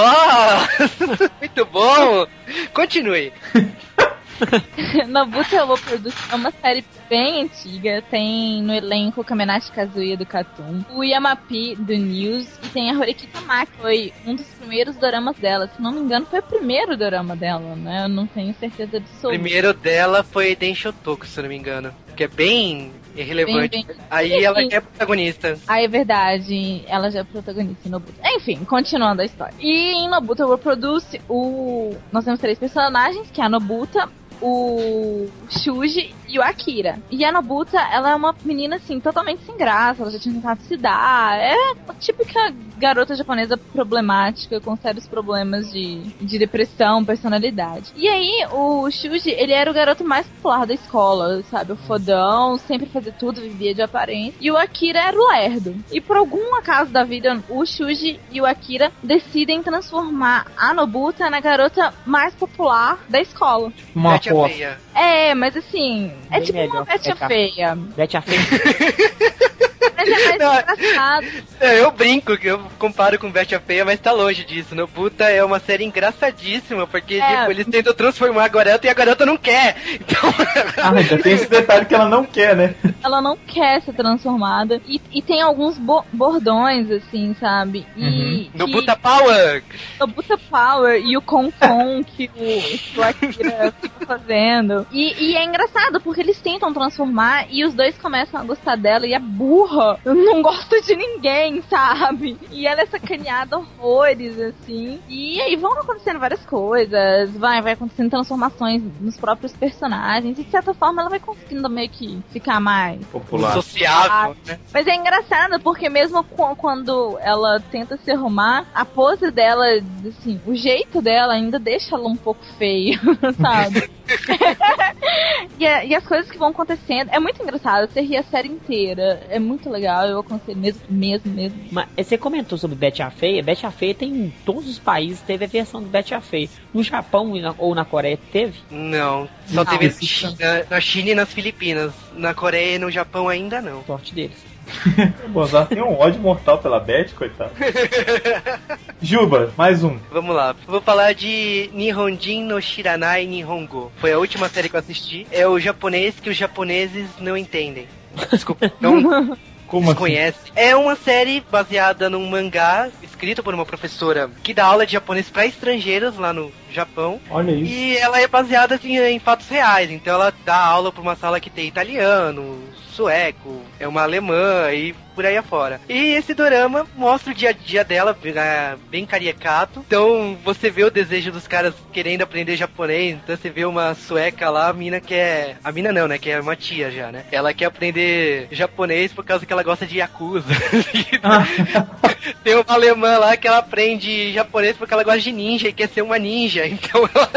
Muito bom! Continue. Nobuta wo Produce é uma série bem antiga. Tem no elenco Kamenashi Kazuya do Cartoon, o Yamapi do News e tem a Horikita Maki. Foi um dos primeiros doramas dela. Se não me engano, foi o primeiro dorama dela, né? Eu não tenho certeza O absoluta. primeiro dela foi Denshotoku, se não me engano. Que é bem irrelevante. Bem- Aí ela é protagonista. Ah, é verdade. Ela já é protagonista em Nobuta. Enfim, continuando a história. E em Nobuta Reproduce, o... nós temos três personagens, que é a Nobuta, o Shuji e o Akira. E a Nobuta, ela é uma menina, assim, totalmente sem graça. Ela já tinha tentado se dar. É a típica garota japonesa problemática, com sérios problemas de, de depressão, personalidade. E aí, o Shuji, ele era o garoto mais popular da escola, sabe? O fodão, sempre fazia tudo, vivia de aparência. E o Akira era o lerdo. E por algum acaso da vida, o Shuji e o Akira decidem transformar a Nobuta na garota mais popular da escola. Uma Bete feia. É, mas assim, é Bem tipo melhor, uma Betty é feia. Bete a Fê. Mas é mais engraçado. É, eu brinco que eu comparo com Betty a Feia, mas tá longe disso. Nobuta é uma série engraçadíssima, porque É. tipo, eles tentam transformar a garota e a garota não quer. Então, Ah, ainda tem esse detalhe que ela não quer, né? ela não quer ser transformada. E, e tem alguns bo bordões, assim, sabe? E. Uhum. No que- Buta Power! o Buta Power e o Concon que o, que o Akira fica fazendo. E, e é engraçado, porque eles tentam transformar e os dois começam a gostar dela e a burra não gosta de ninguém, sabe? E ela é sacaneada horrores, assim. E aí vão acontecendo várias coisas, vai, vai acontecendo transformações nos próprios personagens. E de certa forma ela vai conseguindo meio que ficar mais Popular. Sociável, né? mas é engraçado, porque mesmo qu- quando ela tenta se arrumar, a pose dela, assim, o jeito dela ainda deixa ela um pouco feia, sabe? e, a- e as coisas que vão acontecendo, é muito engraçado, você ri a série inteira, é muito legal, eu aconselho mesmo, mesmo, mesmo. Mas você comentou sobre Betty a Feia. Betty a Feia tem em todos os países, teve a versão do Betty a Feia. No Japão na- ou na Coreia teve? Não, só Ah, teve China- na China e nas Filipinas. Na Coreia e no Japão ainda não. Sorte deles. O Mozart tem um ódio mortal pela Beth, coitado. Juba, mais um. Vamos lá, vou falar de Nihonjin no Shiranai Nihongo. Foi a última série que eu assisti. É o japonês que os japoneses não entendem. Desculpa, não Como assim? conhece. É uma série baseada num mangá escrito por uma professora que dá aula de japonês para estrangeiros lá no Japão. Olha isso. E ela é baseada assim, em fatos reais. Então ela dá aula pra uma sala que tem italiano, sueco, é uma alemã e por aí afora. E esse dorama mostra o dia a dia dela, é, bem caricato. Então você vê o desejo dos caras querendo aprender japonês. Então você vê uma sueca lá, a mina quer. A mina não, né? Que é uma tia já, né? Ela quer aprender japonês por causa que ela gosta de Yakuza. Tem uma alemã lá que ela aprende japonês porque ela gosta de ninja e quer ser uma ninja. Então ela,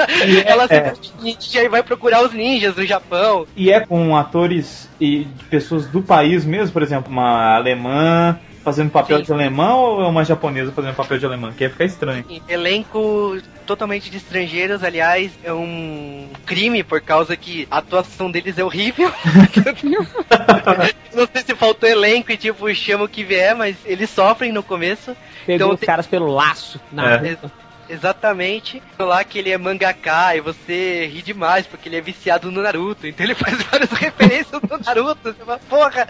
ela se é. de ninja e vai procurar os ninjas do Japão. E é com atores e pessoas do país mesmo, por exemplo, uma alemã fazendo papel Sim. de alemão ou é uma japonesa fazendo papel de alemã? Que ia ficar estranho. Elenco totalmente de estrangeiros, aliás, é um crime por causa que a atuação deles é horrível. Não sei se faltou elenco e tipo, chama o que vier, mas eles sofrem no começo. Pegou Então os tem- caras pelo laço na É. Exatamente. Lá que ele é mangaka e você ri demais porque ele é viciado no Naruto. Então ele faz várias referências do Naruto. Você fala, porra!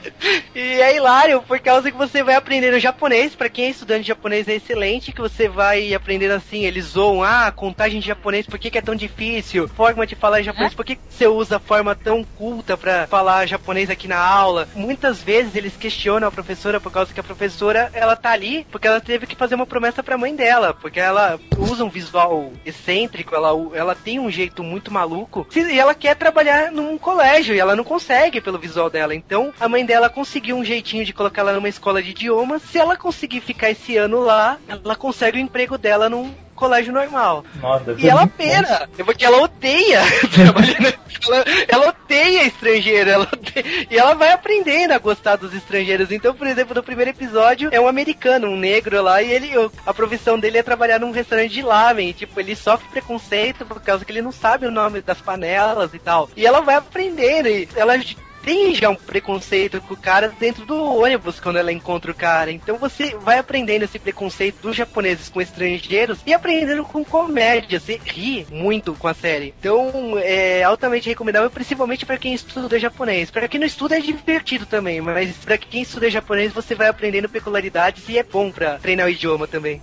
E é hilário por causa que você vai aprendendo japonês. Pra quem é estudante japonês é excelente. Que você vai aprendendo assim. Eles zoam, ah, contagem de japonês, por que, que é tão difícil? Forma de falar japonês, por que, que você usa forma tão culta pra falar japonês aqui na aula? Muitas vezes eles questionam a professora por causa que a professora ela tá ali porque ela teve que fazer uma promessa pra mãe dela. Porque ela usa um visual excêntrico, ela, ela tem um jeito muito maluco. E ela quer trabalhar num colégio e ela não consegue pelo visual dela. Então a mãe dela conseguiu um jeitinho de colocar ela numa escola de idiomas. Se ela conseguir ficar esse ano lá, ela consegue o emprego dela num colégio normal. Nossa, E ela pena, porque ela odeia escola, ela odeia estrangeiro, ela odeia- e ela vai aprendendo a gostar dos estrangeiros. Então, por exemplo, no primeiro episódio é um americano, um negro lá, e ele, a profissão dele é trabalhar num restaurante de lamen. Tipo, ele sofre preconceito por causa que ele não sabe o nome das panelas e tal. E ela vai aprendendo, e ela tem já um preconceito com o cara dentro do ônibus quando ela encontra o cara. Então você vai aprendendo esse preconceito dos japoneses com estrangeiros e aprendendo com comédia. Você ri muito com a série. Então é altamente recomendável, principalmente para quem estuda japonês. Para quem não estuda é divertido também, mas para quem estuda japonês você vai aprendendo peculiaridades e é bom para treinar o idioma também.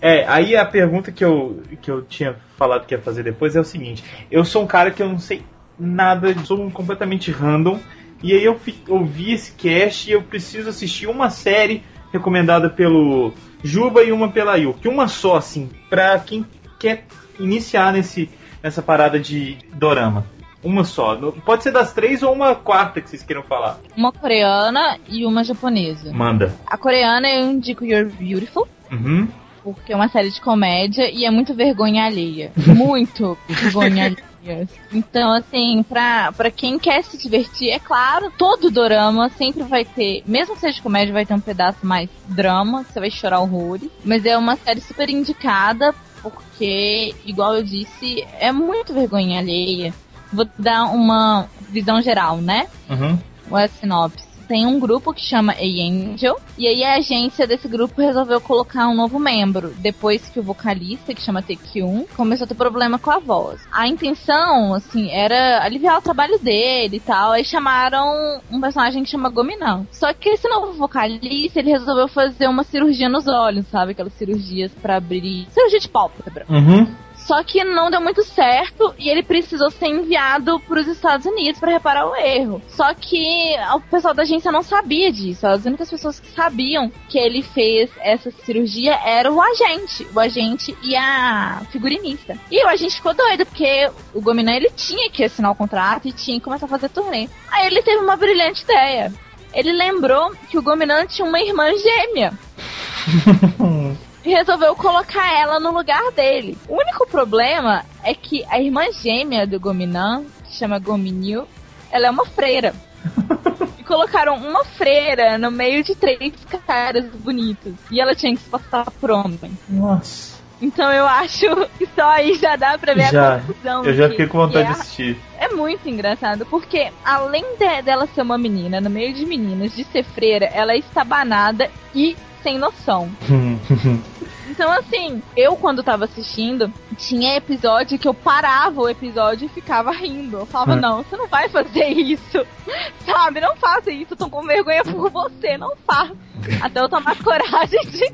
É, aí a pergunta que eu, que eu tinha falado que ia fazer depois é o seguinte: eu sou um cara que eu não sei nada, sou um completamente random, e aí eu ouvi esse cast e eu preciso assistir uma série recomendada pelo Juba e uma pela Yuki. Uma só, assim, pra quem quer iniciar nesse, nessa parada de dorama. Uma só. Pode ser das três ou uma quarta que vocês queiram falar. Uma coreana e uma japonesa. Manda. A coreana eu indico You're Beautiful, Uhum. Porque é uma série de comédia e é muito vergonha alheia. Muito vergonha alheia. Então, assim, pra, pra quem quer se divertir, é claro, todo dorama sempre vai ter, mesmo que seja de comédia, vai ter um pedaço mais drama, que você vai chorar horrores. Mas é uma série super indicada, porque, igual eu disse, é muito vergonha alheia. Vou dar uma visão geral, né? Uhum. Ou é sinopse? Tem um grupo que chama A-Angel, e aí a agência desse grupo resolveu colocar um novo membro, depois que o vocalista, que chama TQ1, começou a ter problema com a voz. A intenção, assim, era aliviar o trabalho dele e tal, aí chamaram um personagem que chama Gominan. Só que esse novo vocalista, ele resolveu fazer uma cirurgia nos olhos, sabe? Aquelas cirurgias para abrir... Cirurgia de pálpebra. Uhum. Só que não deu muito certo e ele precisou ser enviado para os Estados Unidos para reparar o erro. Só que o pessoal da agência não sabia disso. As únicas pessoas que sabiam que ele fez essa cirurgia era o agente, o agente e a figurinista. E o agente ficou doido porque o Gominan ele tinha que assinar o contrato e tinha que começar a fazer turnê. Aí ele teve uma brilhante ideia. Ele lembrou que o Gominan tinha uma irmã gêmea. resolveu colocar ela no lugar dele. O único problema é que a irmã gêmea do Gominan, que chama Gominil, ela é uma freira. e colocaram uma freira no meio de três caras bonitos. E ela tinha que se passar por homem. Nossa. Então eu acho que só aí já dá pra ver Já. a confusão. Eu já que- fiquei com vontade de é, assistir. é muito engraçado, porque além de- dela ser uma menina, no meio de meninas, de ser freira, ela é estabanada e sem noção. Então, assim, eu quando tava assistindo, tinha episódio que eu parava o episódio e ficava rindo. Eu falava, Hum. não, você não vai fazer isso. Sabe, não faça isso, tô com vergonha por você, não faça. Até eu tomar coragem de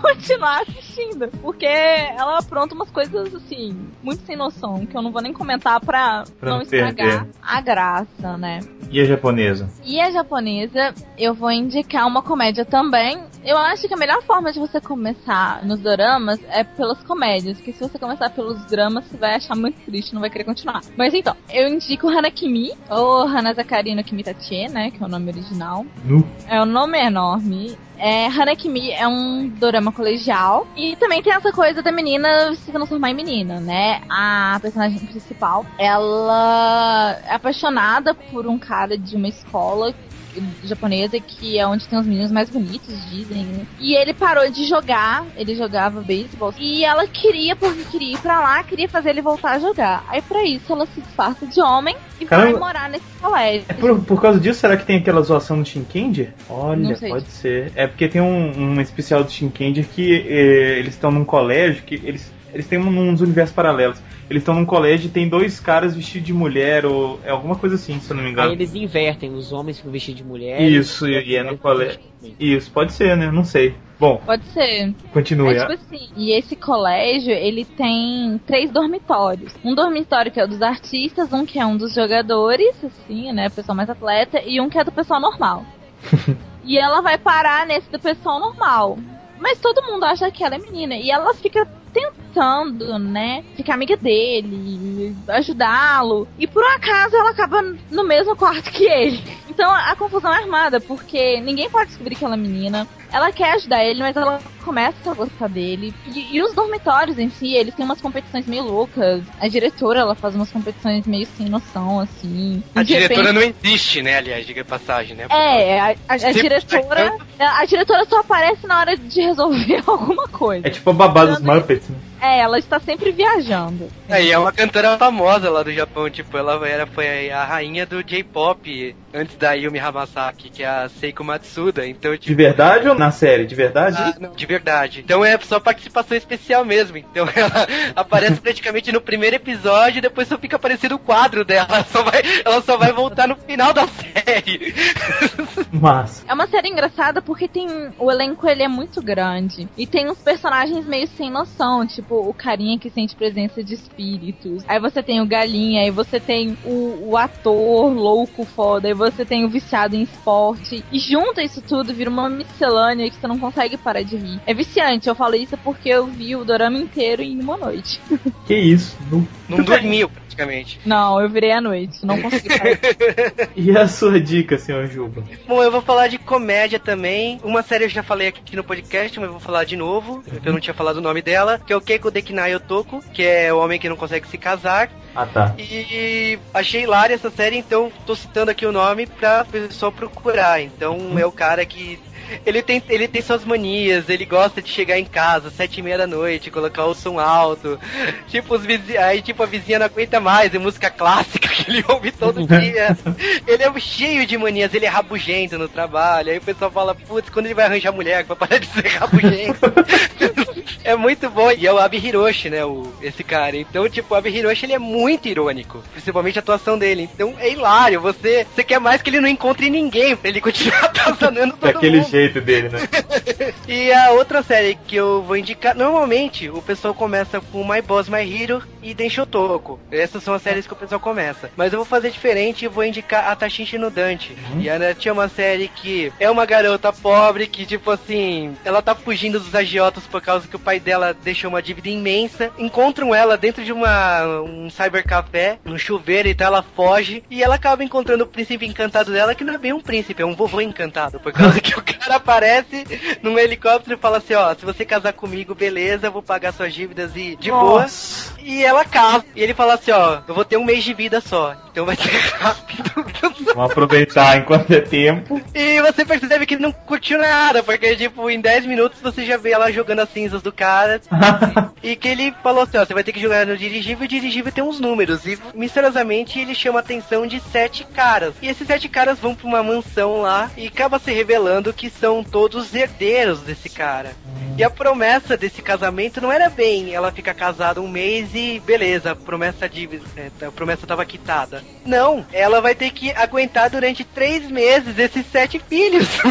continuar assistindo. Porque ela apronta umas coisas, assim, muito sem noção, que eu não vou nem comentar pra, Pra não estragar perder. a graça, né? E a japonesa? E a japonesa, eu vou indicar uma comédia também. Eu acho que a melhor forma de você começar nos doramas é pelas comédias, porque se você começar pelos dramas, você vai achar muito triste, não vai querer continuar. Mas então, eu indico Hanakimi, ou Hanazakari no Kimitachi, né, que é o nome original. Nu. É um nome enorme. É, Hanakimi é um dorama colegial. E também tem essa coisa da menina se transformar em menina, né? A personagem principal, ela é apaixonada por um cara de uma escola japonesa que é onde tem os meninos mais bonitos, dizem. né? E ele parou de jogar, ele jogava beisebol. E ela queria, porque queria ir pra lá, queria fazer ele voltar a jogar. Aí pra isso ela se disfarça de homem e vai Caramba. morar nesse colégio. É por, por causa disso, será que tem aquela zoação do Shinkendi? Olha, pode ser. É porque tem um, um especial do Shinkendi que eh, eles estão num colégio que eles. Eles têm um- uns universos paralelos. Eles estão num colégio e tem dois caras vestidos de mulher, ou é alguma coisa assim, se eu não me Aí engano. eles invertem, os homens ficam vestidos de mulher. Isso, e, e é no colégio. Isso, pode ser, né? Não sei. Bom, Pode ser. continue. É tipo assim, e esse colégio, ele tem três dormitórios. Um dormitório que é o dos artistas, um que é um dos jogadores, assim, né, pessoal mais atleta, e um que é do pessoal normal. e ela vai parar nesse do pessoal normal. Mas todo mundo acha que ela é menina, e ela fica tentando, né, ficar amiga dele, ajudá-lo, e por um acaso ela acaba no mesmo quarto que ele. Então a confusão é armada, porque ninguém pode descobrir que ela é menina, ela quer ajudar ele, mas ela começa a gostar dele. E, e os dormitórios em si, eles têm umas competições meio loucas. A diretora, ela faz umas competições meio sem noção, assim. A De diretora repente- não existe, né, aliás, diga passagem, né? É, a, a- a diretora. A diretora só aparece na hora de resolver alguma coisa. É tipo a babá dos Muppets, né? É, ela está sempre viajando. É, e é uma cantora famosa lá do Japão, tipo, ela era, foi a rainha do J-pop antes da Yumi Hamasaki, que é a Seiko Matsuda, então, De tipo... verdade ou na série? De verdade? Ah, não, de verdade. Então é só participação especial mesmo. Então ela aparece praticamente no primeiro episódio e depois só fica aparecendo o quadro dela. Ela só vai, ela só vai voltar no final da série. Massa. É uma série engraçada porque tem. O elenco ele é muito grande. E tem uns personagens meio sem noção. Tipo, o carinha que sente presença de espíritos. Aí você tem o galinha, aí você tem o, o ator louco foda, aí você tem o viciado em esporte. E junta isso tudo, vira uma miscelânea que você não consegue parar de rir. É viciante, eu falo isso porque eu vi o dorama inteiro em uma noite. Que isso? Nu. Não dormiu, praticamente. Não, eu virei à noite, não consegui parar. E a sua dica, senhor Juba? Bom, eu vou falar de comédia também. Uma série eu já falei aqui no podcast, mas eu vou falar de novo. Eu não tinha falado o nome dela, que é o Keiko Dekinai Otoko, que é o homem que não consegue se casar. Ah, tá. E achei hilária essa série, então tô citando aqui o nome pra pessoa procurar. Então é o cara que. Ele tem, ele tem suas manias, ele gosta de chegar em casa sete e meia da noite, colocar o som alto. Tipo, os vizi... aí tipo, a vizinha não aguenta mais, é música clássica que que ele ouve todo dia. ele é cheio de manias, ele é rabugento no trabalho. Aí o pessoal fala, putz, quando ele vai arranjar mulher, vai parar de ser rabugento. é muito bom. E é o Abi Hiroshi, né? O, esse cara. Então, tipo, o Abi Hiroshi ele é muito irônico. Principalmente a atuação dele. Então é hilário. Você, você quer mais que ele não encontre ninguém pra ele continuar atazanando todo Daquele mundo. jeito dele, né? E a outra série que eu vou indicar, normalmente o pessoal começa com My Boss, My Hero e Denshotoko. Essas são as séries que o pessoal começa. Mas eu vou fazer diferente e vou indicar a Tashishi no Dante. E ela tinha uma série que é uma garota pobre que, tipo assim, ela tá fugindo dos agiotas por causa que o pai dela deixou uma dívida imensa. Encontram ela dentro de uma um cybercafé, no chuveiro e tal, ela foge e ela acaba encontrando o príncipe encantado dela, que não é bem um príncipe, é um vovô encantado, por causa que o cara aparece num helicóptero e fala assim, ó, se você casar comigo, beleza, eu vou pagar suas dívidas e de boa. Nossa. E ela casa. E ele fala assim, ó, eu vou ter um mês de vida só, então vai ser rápido. Vamos aproveitar enquanto é tempo. E você percebe que ele não curtiu nada, porque, tipo, em 10 minutos você já vê ela jogando as cinzas do cara. e que ele falou assim, ó, você vai ter que jogar no dirigível, e o dirigível tem uns números. E, misteriosamente, ele chama a atenção de sete caras. E esses sete caras vão pra uma mansão lá e acaba se revelando que são todos herdeiros desse cara. E a promessa desse casamento não era bem, ela fica casada um mês e beleza, a promessa dívida, é, a promessa tava quitada. Não, ela vai ter que aguentar durante três meses esses sete filhos.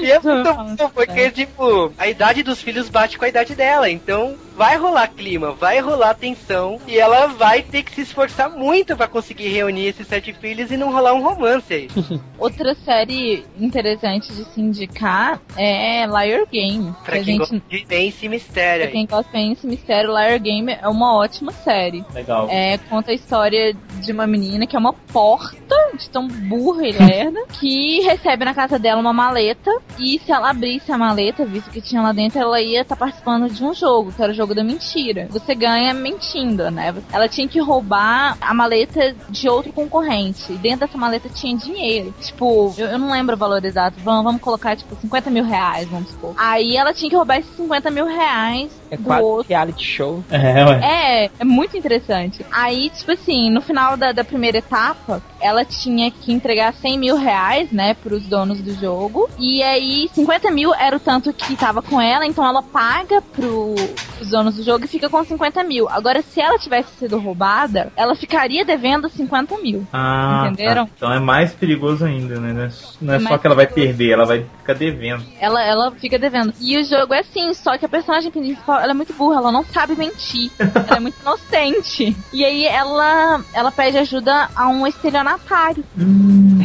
e é muito bom, porque, tipo, a idade dos filhos bate com a idade dela, então vai rolar clima, vai rolar tensão, e ela vai ter que se esforçar muito pra conseguir reunir esses sete filhos e não rolar um romance aí. Outra série interessante de se indicar é Liar Game. Pra que quem gente, gosta de pense e mistério pra quem gosta de mistério, Liar Game é uma ótima série. Legal. É, conta a história de uma menina que é uma porta, de tão burra e lerda, que recebe na casa dela uma maleta, e se ela abrisse a maleta, visto que tinha lá dentro, ela ia estar participando de um jogo, que era o jogo da mentira. Você ganha mentindo, né? Ela tinha que roubar a maleta de outro concorrente, e dentro dessa maleta tinha dinheiro. Tipo, eu, eu não lembro o valor exato, vamos, vamos colocar, tipo, 50 mil reais, vamos supor. Aí ela tinha que roubar esses 50 mil reais É quase outro. reality show. É, ué. É, é muito interessante. Aí, tipo assim, no final da, da primeira etapa, ela tinha que entregar 100 mil reais, né, pros donos do jogo. E aí, 50 mil era o tanto que tava com ela, então ela paga pro, pros donos do jogo e fica com 50 mil. Agora, se ela tivesse sido roubada, ela ficaria devendo 50 mil. Ah, Entenderam? tá. Então é mais perigoso ainda, né? Não é, não é É só que ela vai perigoso. perder, ela vai ficar devendo. Ela, ela fica devendo. E o jogo é assim, só que a personagem principal, ela é muito burra, ela não sabe mentir. ela é muito inocente. E aí ela, ela pede ajuda a um estelionatário.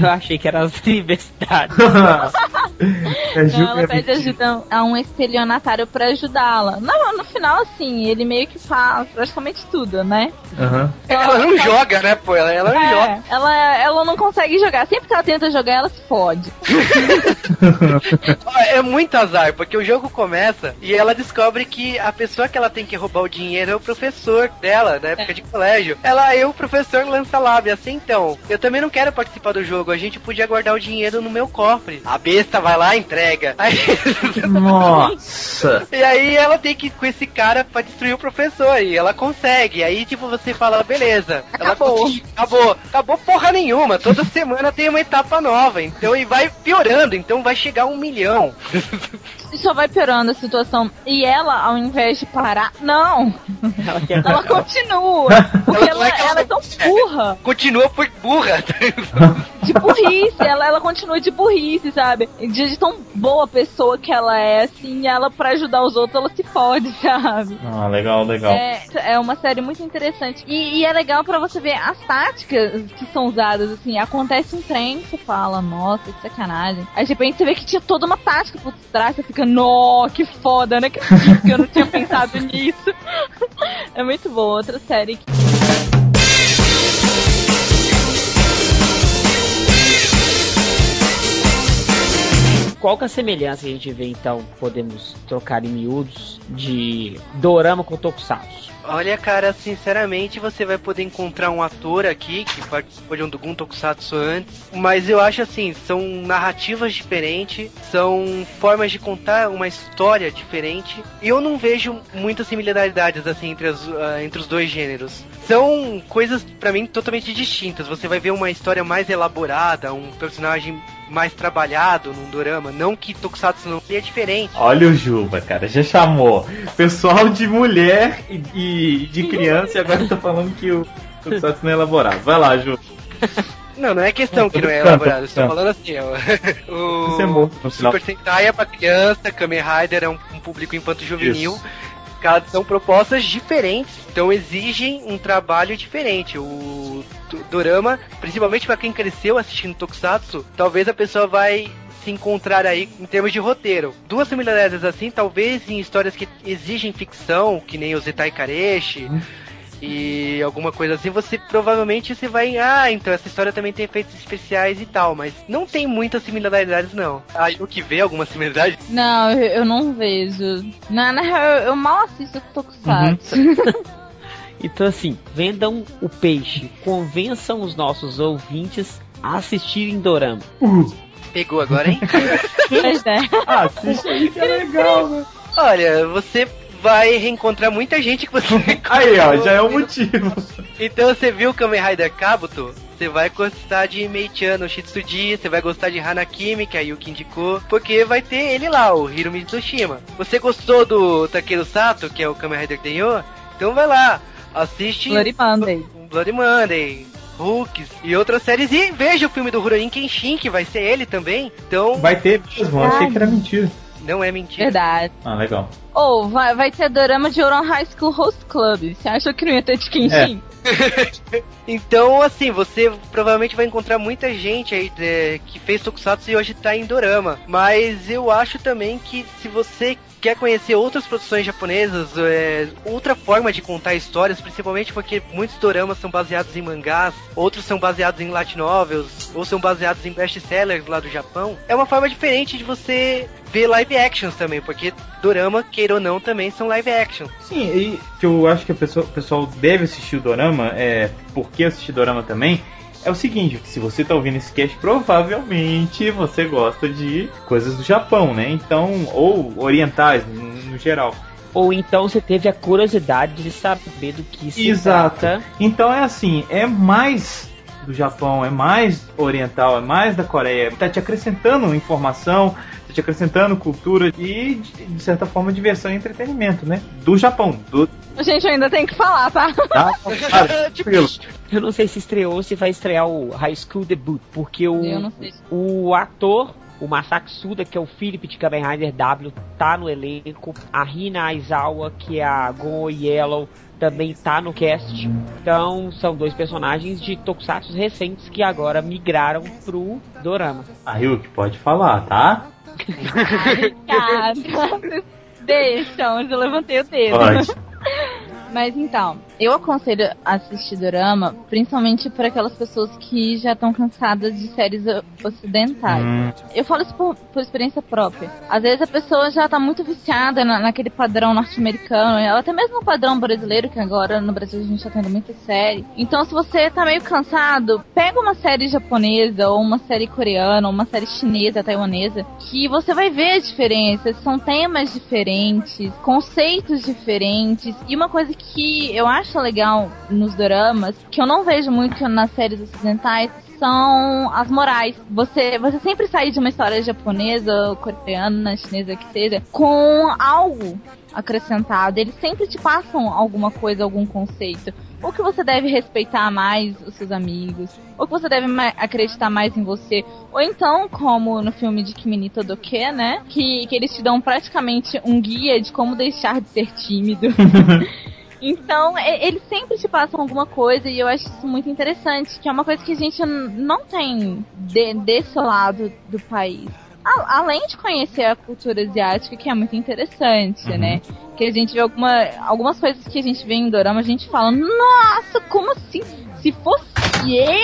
Eu achei que era as universidades. é Então ela é pede ajuda a um estelionatário pra ajudá-la. No, no final, assim, ele meio que faz praticamente tudo, né? Então, Ela não joga, né, pô? Ela, ela não joga. É, ela, ela não consegue jogar. Sempre que ela tenta jogar, ela se fode. É muito azar, porque o jogo começa e ela descobre que a pessoa que ela tem que roubar o dinheiro é o professor dela, na época de colégio. Ela é o professor lança lábia, assim então. Eu também não quero participar do jogo, a gente podia guardar o dinheiro no meu cofre. A besta vai lá e entrega. Aí- Nossa! E aí ela tem que ir com esse cara pra destruir o professor e ela consegue. Aí tipo você fala, beleza. Ela Acabou. conseguiu. Acabou. Acabou porra nenhuma. Toda semana tem uma etapa nova. Então e vai piorando. Então vai chegar a um milhão. E só vai piorando a situação. E ela, ao invés de parar, não. Ela quer Ela continua. Porque Ela ela, é ela é tão burra. Continua por burra. De burrice. Ela, ela continua de burrice, sabe? De, de tão boa pessoa que ela é, assim, ela, pra ajudar os outros, ela se fode, sabe? Ah, legal, legal. É, é uma série muito interessante. E, e é legal pra você ver as táticas que são usadas, assim. Acontece um trem, você fala, nossa, que sacanagem. Aí de repente você vê que tinha toda uma tática por trás, você fica, nó, que foda, né? Que eu não tinha pensado nisso. É muito boa. Outra série que Qual que é a semelhança que a gente vê, então, podemos trocar em miúdos, de Dorama com Tokusatsu? Olha, cara, sinceramente, você vai poder encontrar um ator aqui que participou de um Dogun Tokusatsu antes, mas eu acho assim, são narrativas diferentes, são formas de contar uma história diferente, e eu não vejo muitas similaridades assim entre, as, ah, entre os dois gêneros. são coisas pra mim totalmente distintas. Você vai ver uma história mais elaborada, um personagem mais trabalhado num dorama, não que Tokusatsu não seja diferente. Olha o Juba, cara, já chamou pessoal de mulher e, e de criança e agora tá falando que o Tokusatsu não é elaborado. Vai lá, Juba. Não, não é questão que não é elaborado. Estou falando assim, ó. O Você é morto no final. Super Sentai é pra criança, Kamen Rider é um, um público infanto juvenil. São propostas diferentes, então exigem um trabalho diferente. O do- Dorama, principalmente pra quem cresceu assistindo Tokusatsu, talvez a pessoa vai se encontrar aí em termos de roteiro. Duas similaridades assim, talvez em histórias que exigem ficção, que nem o Zetai Kareshi, e alguma coisa assim, você provavelmente você vai, ah, então essa história também tem efeitos especiais e tal, mas não tem muitas similaridades não. Aí o que vê alguma similaridade? Não, eu, eu não vejo. Na, na real, eu, eu mal assisto Tokusatsu. Então, assim, vendam o peixe, convençam os nossos ouvintes a assistirem Dorama. Pegou agora, hein? Pois é. Ah, assiste aí que é legal, né? Olha, você vai reencontrar muita gente que você Aí, ó, já é o motivo. Então você viu o Kamen Rider Kabuto? Você vai gostar de Mei-chan no Shitsuji, você vai gostar de Hanakimi, que a Yuki indicou, porque vai ter ele lá, o Hiro Mitsushima. Você gostou do Takeru Sato, que é o Kamen Rider Tenyo? Então vai lá, assiste Bloody Monday. Bloody Monday, Hooks e outras séries. E veja o filme do Rurouni Kenshin, que vai ser ele também. Então, Vai ter mesmo, eu achei que era mentira. não é mentira. Verdade. Ah, legal. Ou vai, vai ter dorama de Oron High School Host Club. Você achou que não ia ter de Kenshin? Então, assim, você provavelmente vai encontrar muita gente aí é, que fez Tokusatsu e hoje tá em Dorama. Mas eu acho também que se você quer conhecer outras produções japonesas, é, outra forma de contar histórias, principalmente porque muitos doramas são baseados em mangás, outros são baseados em light novels, ou são baseados em best-sellers lá do Japão, é uma forma diferente de você ver live actions também, porque dorama, queira ou não, também são live action. Sim, e que eu acho que a pessoa- o pessoal deve assistir o Dorama, é, porque assistir Dorama também, é o seguinte, se você tá ouvindo esse cast, provavelmente você gosta de coisas do Japão, né? Então, ou orientais, no, no geral. Ou então você teve a curiosidade de saber do que se Exato. trata. Então é assim, é mais do Japão, é mais oriental, é mais da Coreia, tá te acrescentando informação, tá te acrescentando cultura e, de certa forma, diversão e entretenimento, né? Do Japão, do... Gente, eu ainda tenho que falar, tá? Tá? Cara, tranquilo. Eu não sei se estreou ou se vai estrear o High School Debut, porque o, o ator, o Masaki Suda, que é o Philip de Kamen Rider W, tá no elenco. A Rina Aizawa, que é a Go Yellow, também tá no cast. Então, são dois personagens de Tokusatsu recentes que agora migraram pro Dorama. A Ryuk pode falar, tá? Vocês Deixam, eu levantei o dedo. Pode. Mas então, eu aconselho a assistir dorama, principalmente para aquelas pessoas que já estão cansadas de séries ocidentais. Hum, Eu falo isso por, por experiência própria. Às vezes a pessoa já tá muito viciada na- naquele padrão norte-americano, ela até mesmo no padrão brasileiro, que agora no Brasil a gente tá tendo muita série. Então, se você tá meio cansado, pega uma série japonesa, ou uma série coreana, ou uma série chinesa, taiwanesa, que você vai ver as diferenças. São temas diferentes, conceitos diferentes. E uma coisa que eu acho legal nos doramas, que eu não vejo muito nas séries ocidentais, são as morais. Você, você sempre sai de uma história japonesa, coreana, chinesa, que seja, com algo acrescentado. Eles sempre te passam alguma coisa, algum conceito. Ou que você deve respeitar mais os seus amigos, ou que você deve acreditar mais em você. Ou então, como no filme de Kimi ni Todoke, né? Que, que eles te dão praticamente um guia de como deixar de ser tímido. Então, e- eles sempre te passam alguma coisa e eu acho isso muito interessante, que é uma coisa que a gente não tem de- desse lado do país. A- além de conhecer a cultura asiática, que é muito interessante, Uhum. né? Que a gente vê alguma, algumas coisas que a gente vê em dorama, a gente fala, nossa, como assim? Se fosse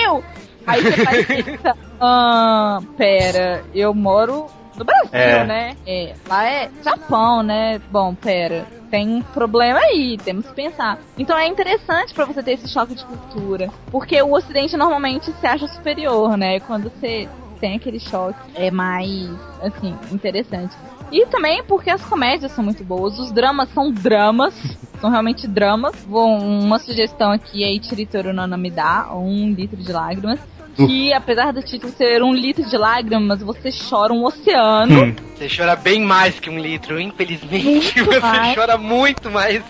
eu! Aí você faz pensa, ah, pera, eu moro no Brasil, É. né? É, lá é Japão, né? Bom, pera, tem um problema aí, temos que pensar. Então é interessante pra você ter esse choque de cultura, porque o Ocidente normalmente se acha superior, né? Quando você tem aquele choque, é mais, assim, interessante. E também porque as comédias são muito boas, os dramas são dramas, são realmente dramas. Vou, uma sugestão aqui é Ichiritori no Namida, um litro de lágrimas. Que apesar do título ser um litro de lágrimas, você chora um oceano. Hum. Você chora bem mais que um litro, infelizmente. Muito você mais. chora muito mais.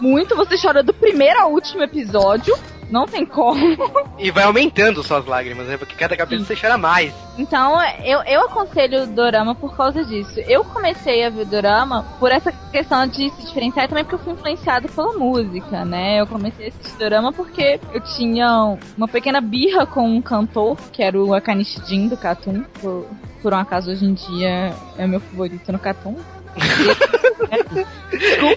Muito, você chora do primeiro ao último episódio. Não tem como. E vai aumentando suas lágrimas, né? Porque cada capítulo você chora mais. Então, eu, eu aconselho o Dorama por causa disso. Eu comecei a ver Dorama por essa questão de se diferenciar e também porque eu fui influenciado pela música, né? Eu comecei a assistir Dorama porque eu tinha uma pequena birra com um cantor, que era o Akanishi Jin do Katum. Por, por um acaso, hoje em dia, é o meu favorito no Katum.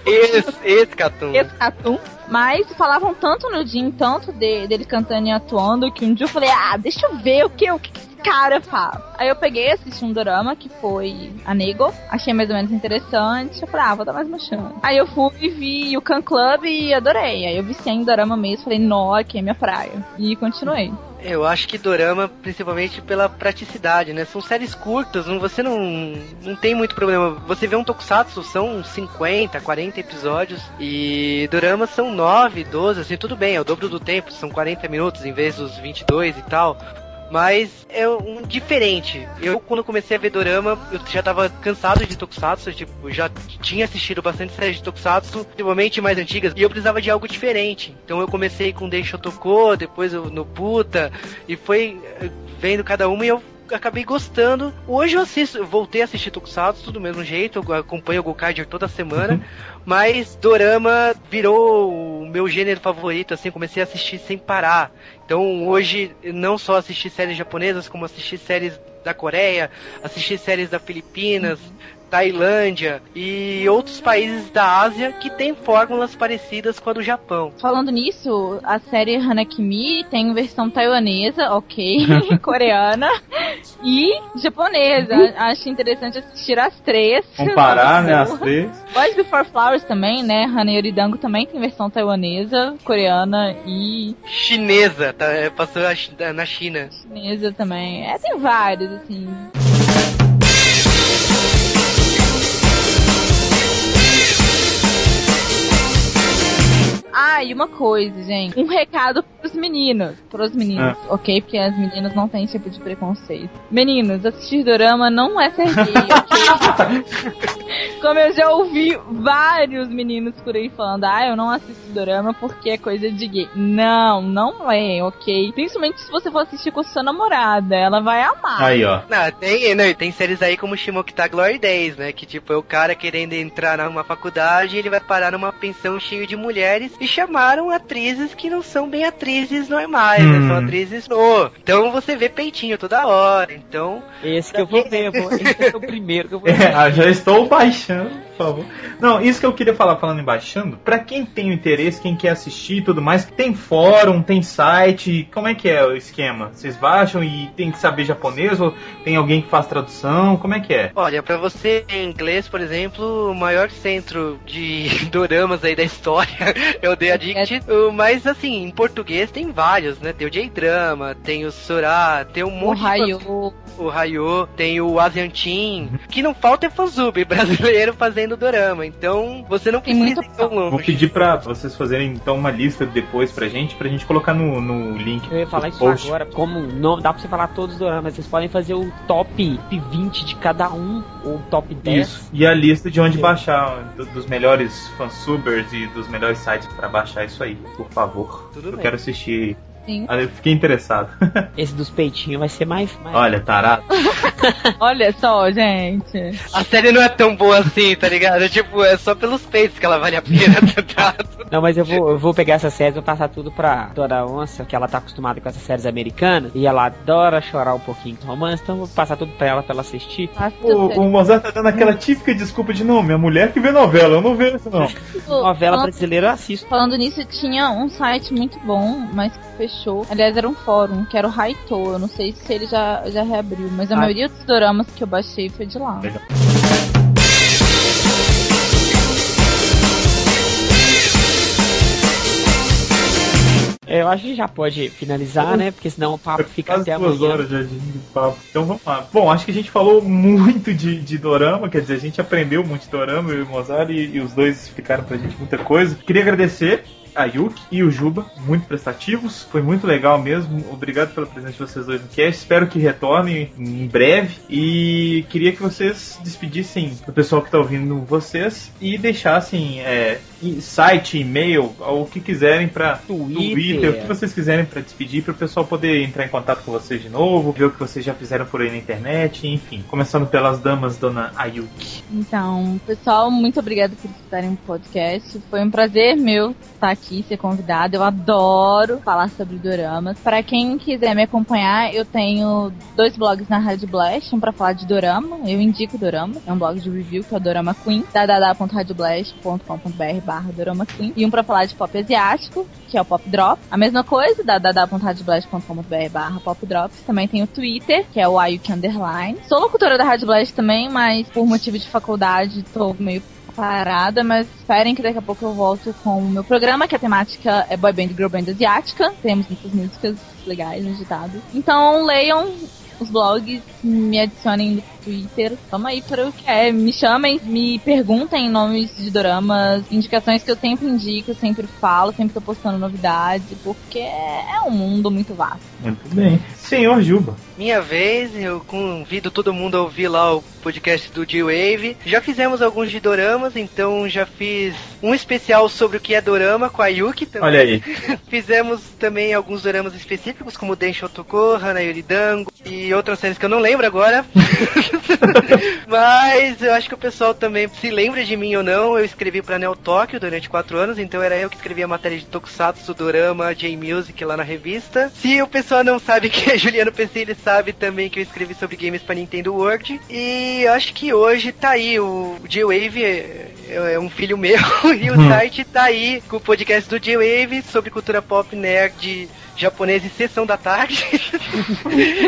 Esse, Catum. esse Catum. Mas falavam tanto no Jin, tanto de- dele cantando e atuando, que um dia eu falei, ah, deixa eu ver o que, o que esse cara faz. Aí eu peguei, assisti um drama que foi a Nego, achei mais ou menos interessante. Eu falei, ah, vou dar mais uma chance. Aí eu fui e vi o Can Club e adorei. Aí eu viciei em drama mesmo, falei, nó, aqui é minha praia. E continuei. Eu acho que Dorama, principalmente pela praticidade, né? São séries curtas, você não, não tem muito problema. Você vê um Tokusatsu, são 50, 40 episódios, e Doramas são 9, 12, assim, tudo bem, é o dobro do tempo, são 40 minutos em vez dos 22 e tal. Mas é um diferente. Eu, quando comecei a ver Dorama, eu já tava cansado de Tokusatsu, tipo, já tinha assistido bastante séries de Tokusatsu, principalmente mais antigas, e eu precisava de algo diferente. Então eu comecei com Deisho Toko, depois eu, no Puta, e foi eh, vendo cada uma e eu acabei gostando. Hoje eu assisto, eu voltei a assistir Tokusatsu do mesmo jeito, eu acompanho o Gokaiger toda semana, mas Dorama virou o meu gênero favorito, assim, comecei a assistir sem parar. Então hoje não só assisti séries japonesas, como assisti séries da Coreia, assisti séries da Filipinas, Tailândia e outros países da Ásia que têm fórmulas parecidas com a do Japão. Falando nisso, a série Hanakimi tem versão taiwanesa, ok, coreana e japonesa. Acho interessante assistir as três. Comparar, né, as três. Boys Before Flowers também, né? Hana Yoridango também tem versão taiwanesa, coreana e Chinesa, tá, é, passou na China. chinesa também. É, tem vários, assim. Ah, e uma coisa, gente. Um recado pros meninos. Pros meninos, ok? Porque as meninas não têm esse tipo de preconceito. Meninos, assistir dorama não é ser gay, ok? Como eu já ouvi vários meninos por aí falando, ah, eu não assisto dorama porque é coisa de gay. Não, não é, ok? Principalmente se você for assistir com sua namorada, ela vai amar. Aí, ó. Não, tem, não, e tem séries aí como Shimokita Glory Days, né? Que tipo, é o cara querendo entrar numa faculdade e ele vai parar numa pensão cheia de mulheres e chamaram atrizes que não são bem atrizes normais, né? Hum. São atrizes no. Então você vê peitinho toda hora. Então. Esse que eu vou ver, eu vou, esse é o primeiro que eu vou ver. É, já estou baixando, por favor. Não, isso que eu queria falar falando em baixando, pra quem tem o interesse, quem quer assistir e tudo mais, tem fórum, tem site, como é que é o esquema? Vocês baixam e tem que saber japonês ou tem alguém que faz tradução? Como é que é? Olha, pra você em inglês, por exemplo, o maior centro de doramas aí da história é o The Addict. O- Mas assim, em português tem vários, né? Tem o J-Drama, tem o Sora, tem um O monte de o Rayo, tem o Asian Team. que não falta é fanzube brasileiro fazendo dorama. Então você não Tem precisa muita ir tão Vou longe. pedir pra vocês fazerem então uma lista depois pra gente, pra gente colocar no, no link. Eu ia falar isso post. agora. Como não dá pra você falar todos os doramas, vocês podem fazer o top 20 de cada um, ou top 10. Isso. E a lista de onde baixar, do- dos melhores fansubers e dos melhores sites pra baixar isso aí, por favor. Tudo eu bem. quero assistir. Ah, Eu fiquei interessado. Esse dos peitinhos vai ser mais. mais... Olha, tarado. Olha só, gente. A série não é tão boa assim, tá ligado? Tipo, é só pelos peitos que ela vale a pena dado. Não, mas eu vou, eu vou pegar essa série e vou passar tudo pra Dora Onça, que ela tá acostumada com essas séries americanas, e ela adora chorar um pouquinho com romance, então eu vou passar tudo pra ela pra ela assistir. O, o Mozart tá dando aquela típica desculpa de não, minha mulher que vê novela, eu não vejo isso não. Novela Falando- brasileira eu assisto. Falando nisso, tinha um site muito bom, mas que fechou. Aliás, era um fórum, que era o Raito. Eu não sei se ele já, já reabriu, mas a Ah. maioria dos doramas que eu baixei foi de lá. Legal. eu acho que já pode finalizar, né? Porque senão o papo fica Quase até duas amanhã. horas já de, de papo. Então vamos lá. Bom, acho que a gente falou muito de, de dorama, quer dizer, a gente aprendeu muito de dorama, eu e o Mozart, e, e os dois explicaram pra gente muita coisa. Queria agradecer a Yuki e o Juba, muito prestativos, foi muito legal mesmo. Obrigado pela presença de vocês dois no cast. Espero que retornem em breve. E queria que vocês despedissem do pessoal que está ouvindo vocês e deixassem é, site, e-mail, o que quiserem para Twitter. Twitter, o que vocês quiserem para despedir, para o pessoal poder entrar em contato com vocês de novo, ver o que vocês já fizeram por aí na internet, enfim. Começando pelas damas, dona Ayuki. Então, pessoal, muito obrigada por escutarem o podcast. Foi um prazer meu estar aqui, ser convidada. Eu adoro falar sobre doramas. Para quem quiser me acompanhar, eu tenho dois blogs na Rádio Blast, um para falar de dorama. Eu indico dorama. É um blog de review que é o Dorama Queen, www.radioblast.com.br barra Dorama Queen. E um para falar de pop asiático, que é o Pop Drop. A mesma coisa, www.radioblast.com.br barra Pop Drops. Também tem o Twitter, que é o Ayuki Underline. Sou locutora da Rádio Blast também, mas por motivo de faculdade tô meio parada, mas esperem que daqui a pouco eu volto com o meu programa, que a temática é boy band girl band asiática. Temos muitas músicas legais ditado. Então leiam os blogs, me adicionem Twitter, tamo aí para o que é. Me chamem, me perguntem nomes de doramas, indicações que eu sempre indico, sempre falo, sempre tô postando novidade, porque é um mundo muito vasto. Muito bem. Senhor Juba. Minha vez, eu convido todo mundo a ouvir lá o podcast do G-Wave. Já fizemos alguns de doramas, então já fiz um especial sobre o que é dorama com a Yuki também. Olha aí. Fizemos também alguns doramas específicos, como Densho Toko, Hanayori Dango e outras séries que eu não lembro agora. Mas eu acho que o pessoal também se lembra de mim ou não. Eu escrevi pra Neo Tóquio durante quatro anos, então era eu que escrevia a matéria de Tokusatsu, Dorama, J-Music lá na revista. Se o pessoal não sabe que é Juliano PC, ele sabe também que eu escrevi sobre games pra Nintendo World. E eu acho que hoje tá aí, o J-Wave é, é um filho meu e o Hum. site tá aí com o podcast do J-Wave sobre cultura pop nerd japonês e sessão da tarde.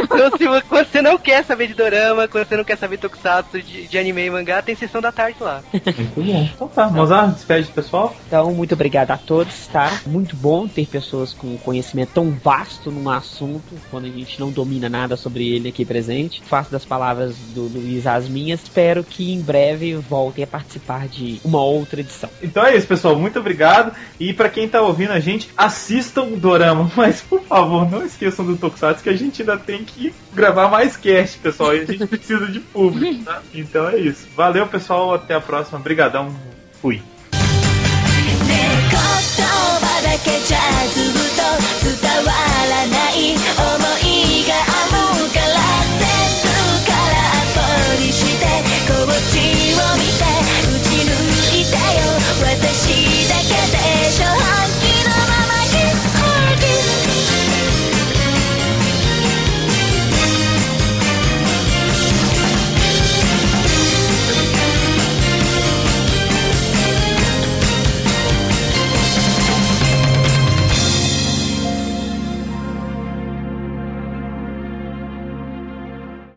então, se quando você não quer saber de dorama, quando você não quer saber tokusatsu, de, de anime e mangá, tem sessão da tarde lá. Muito bom. Então tá, Mozart, despede do pessoal. Então, muito obrigado a todos, tá? Muito bom ter pessoas com conhecimento tão vasto num assunto, quando a gente não domina nada sobre ele aqui presente. Faço das palavras do Luiz as minhas. Espero que em breve voltem a participar de uma outra edição. Então é isso, pessoal. Muito obrigado. E pra quem tá ouvindo a gente, assistam o Dorama. Mas, por favor, não esqueçam do Tokusatsu que a gente ainda tem que gravar mais cast, pessoal. E a gente precisa de público, tá? Então é isso. Valeu, pessoal. Até a próxima. Obrigadão. Fui. 言葉だけじゃずっと伝わらない想いがあるから全部空っぽにしてこっちを見て打ち抜いたよ私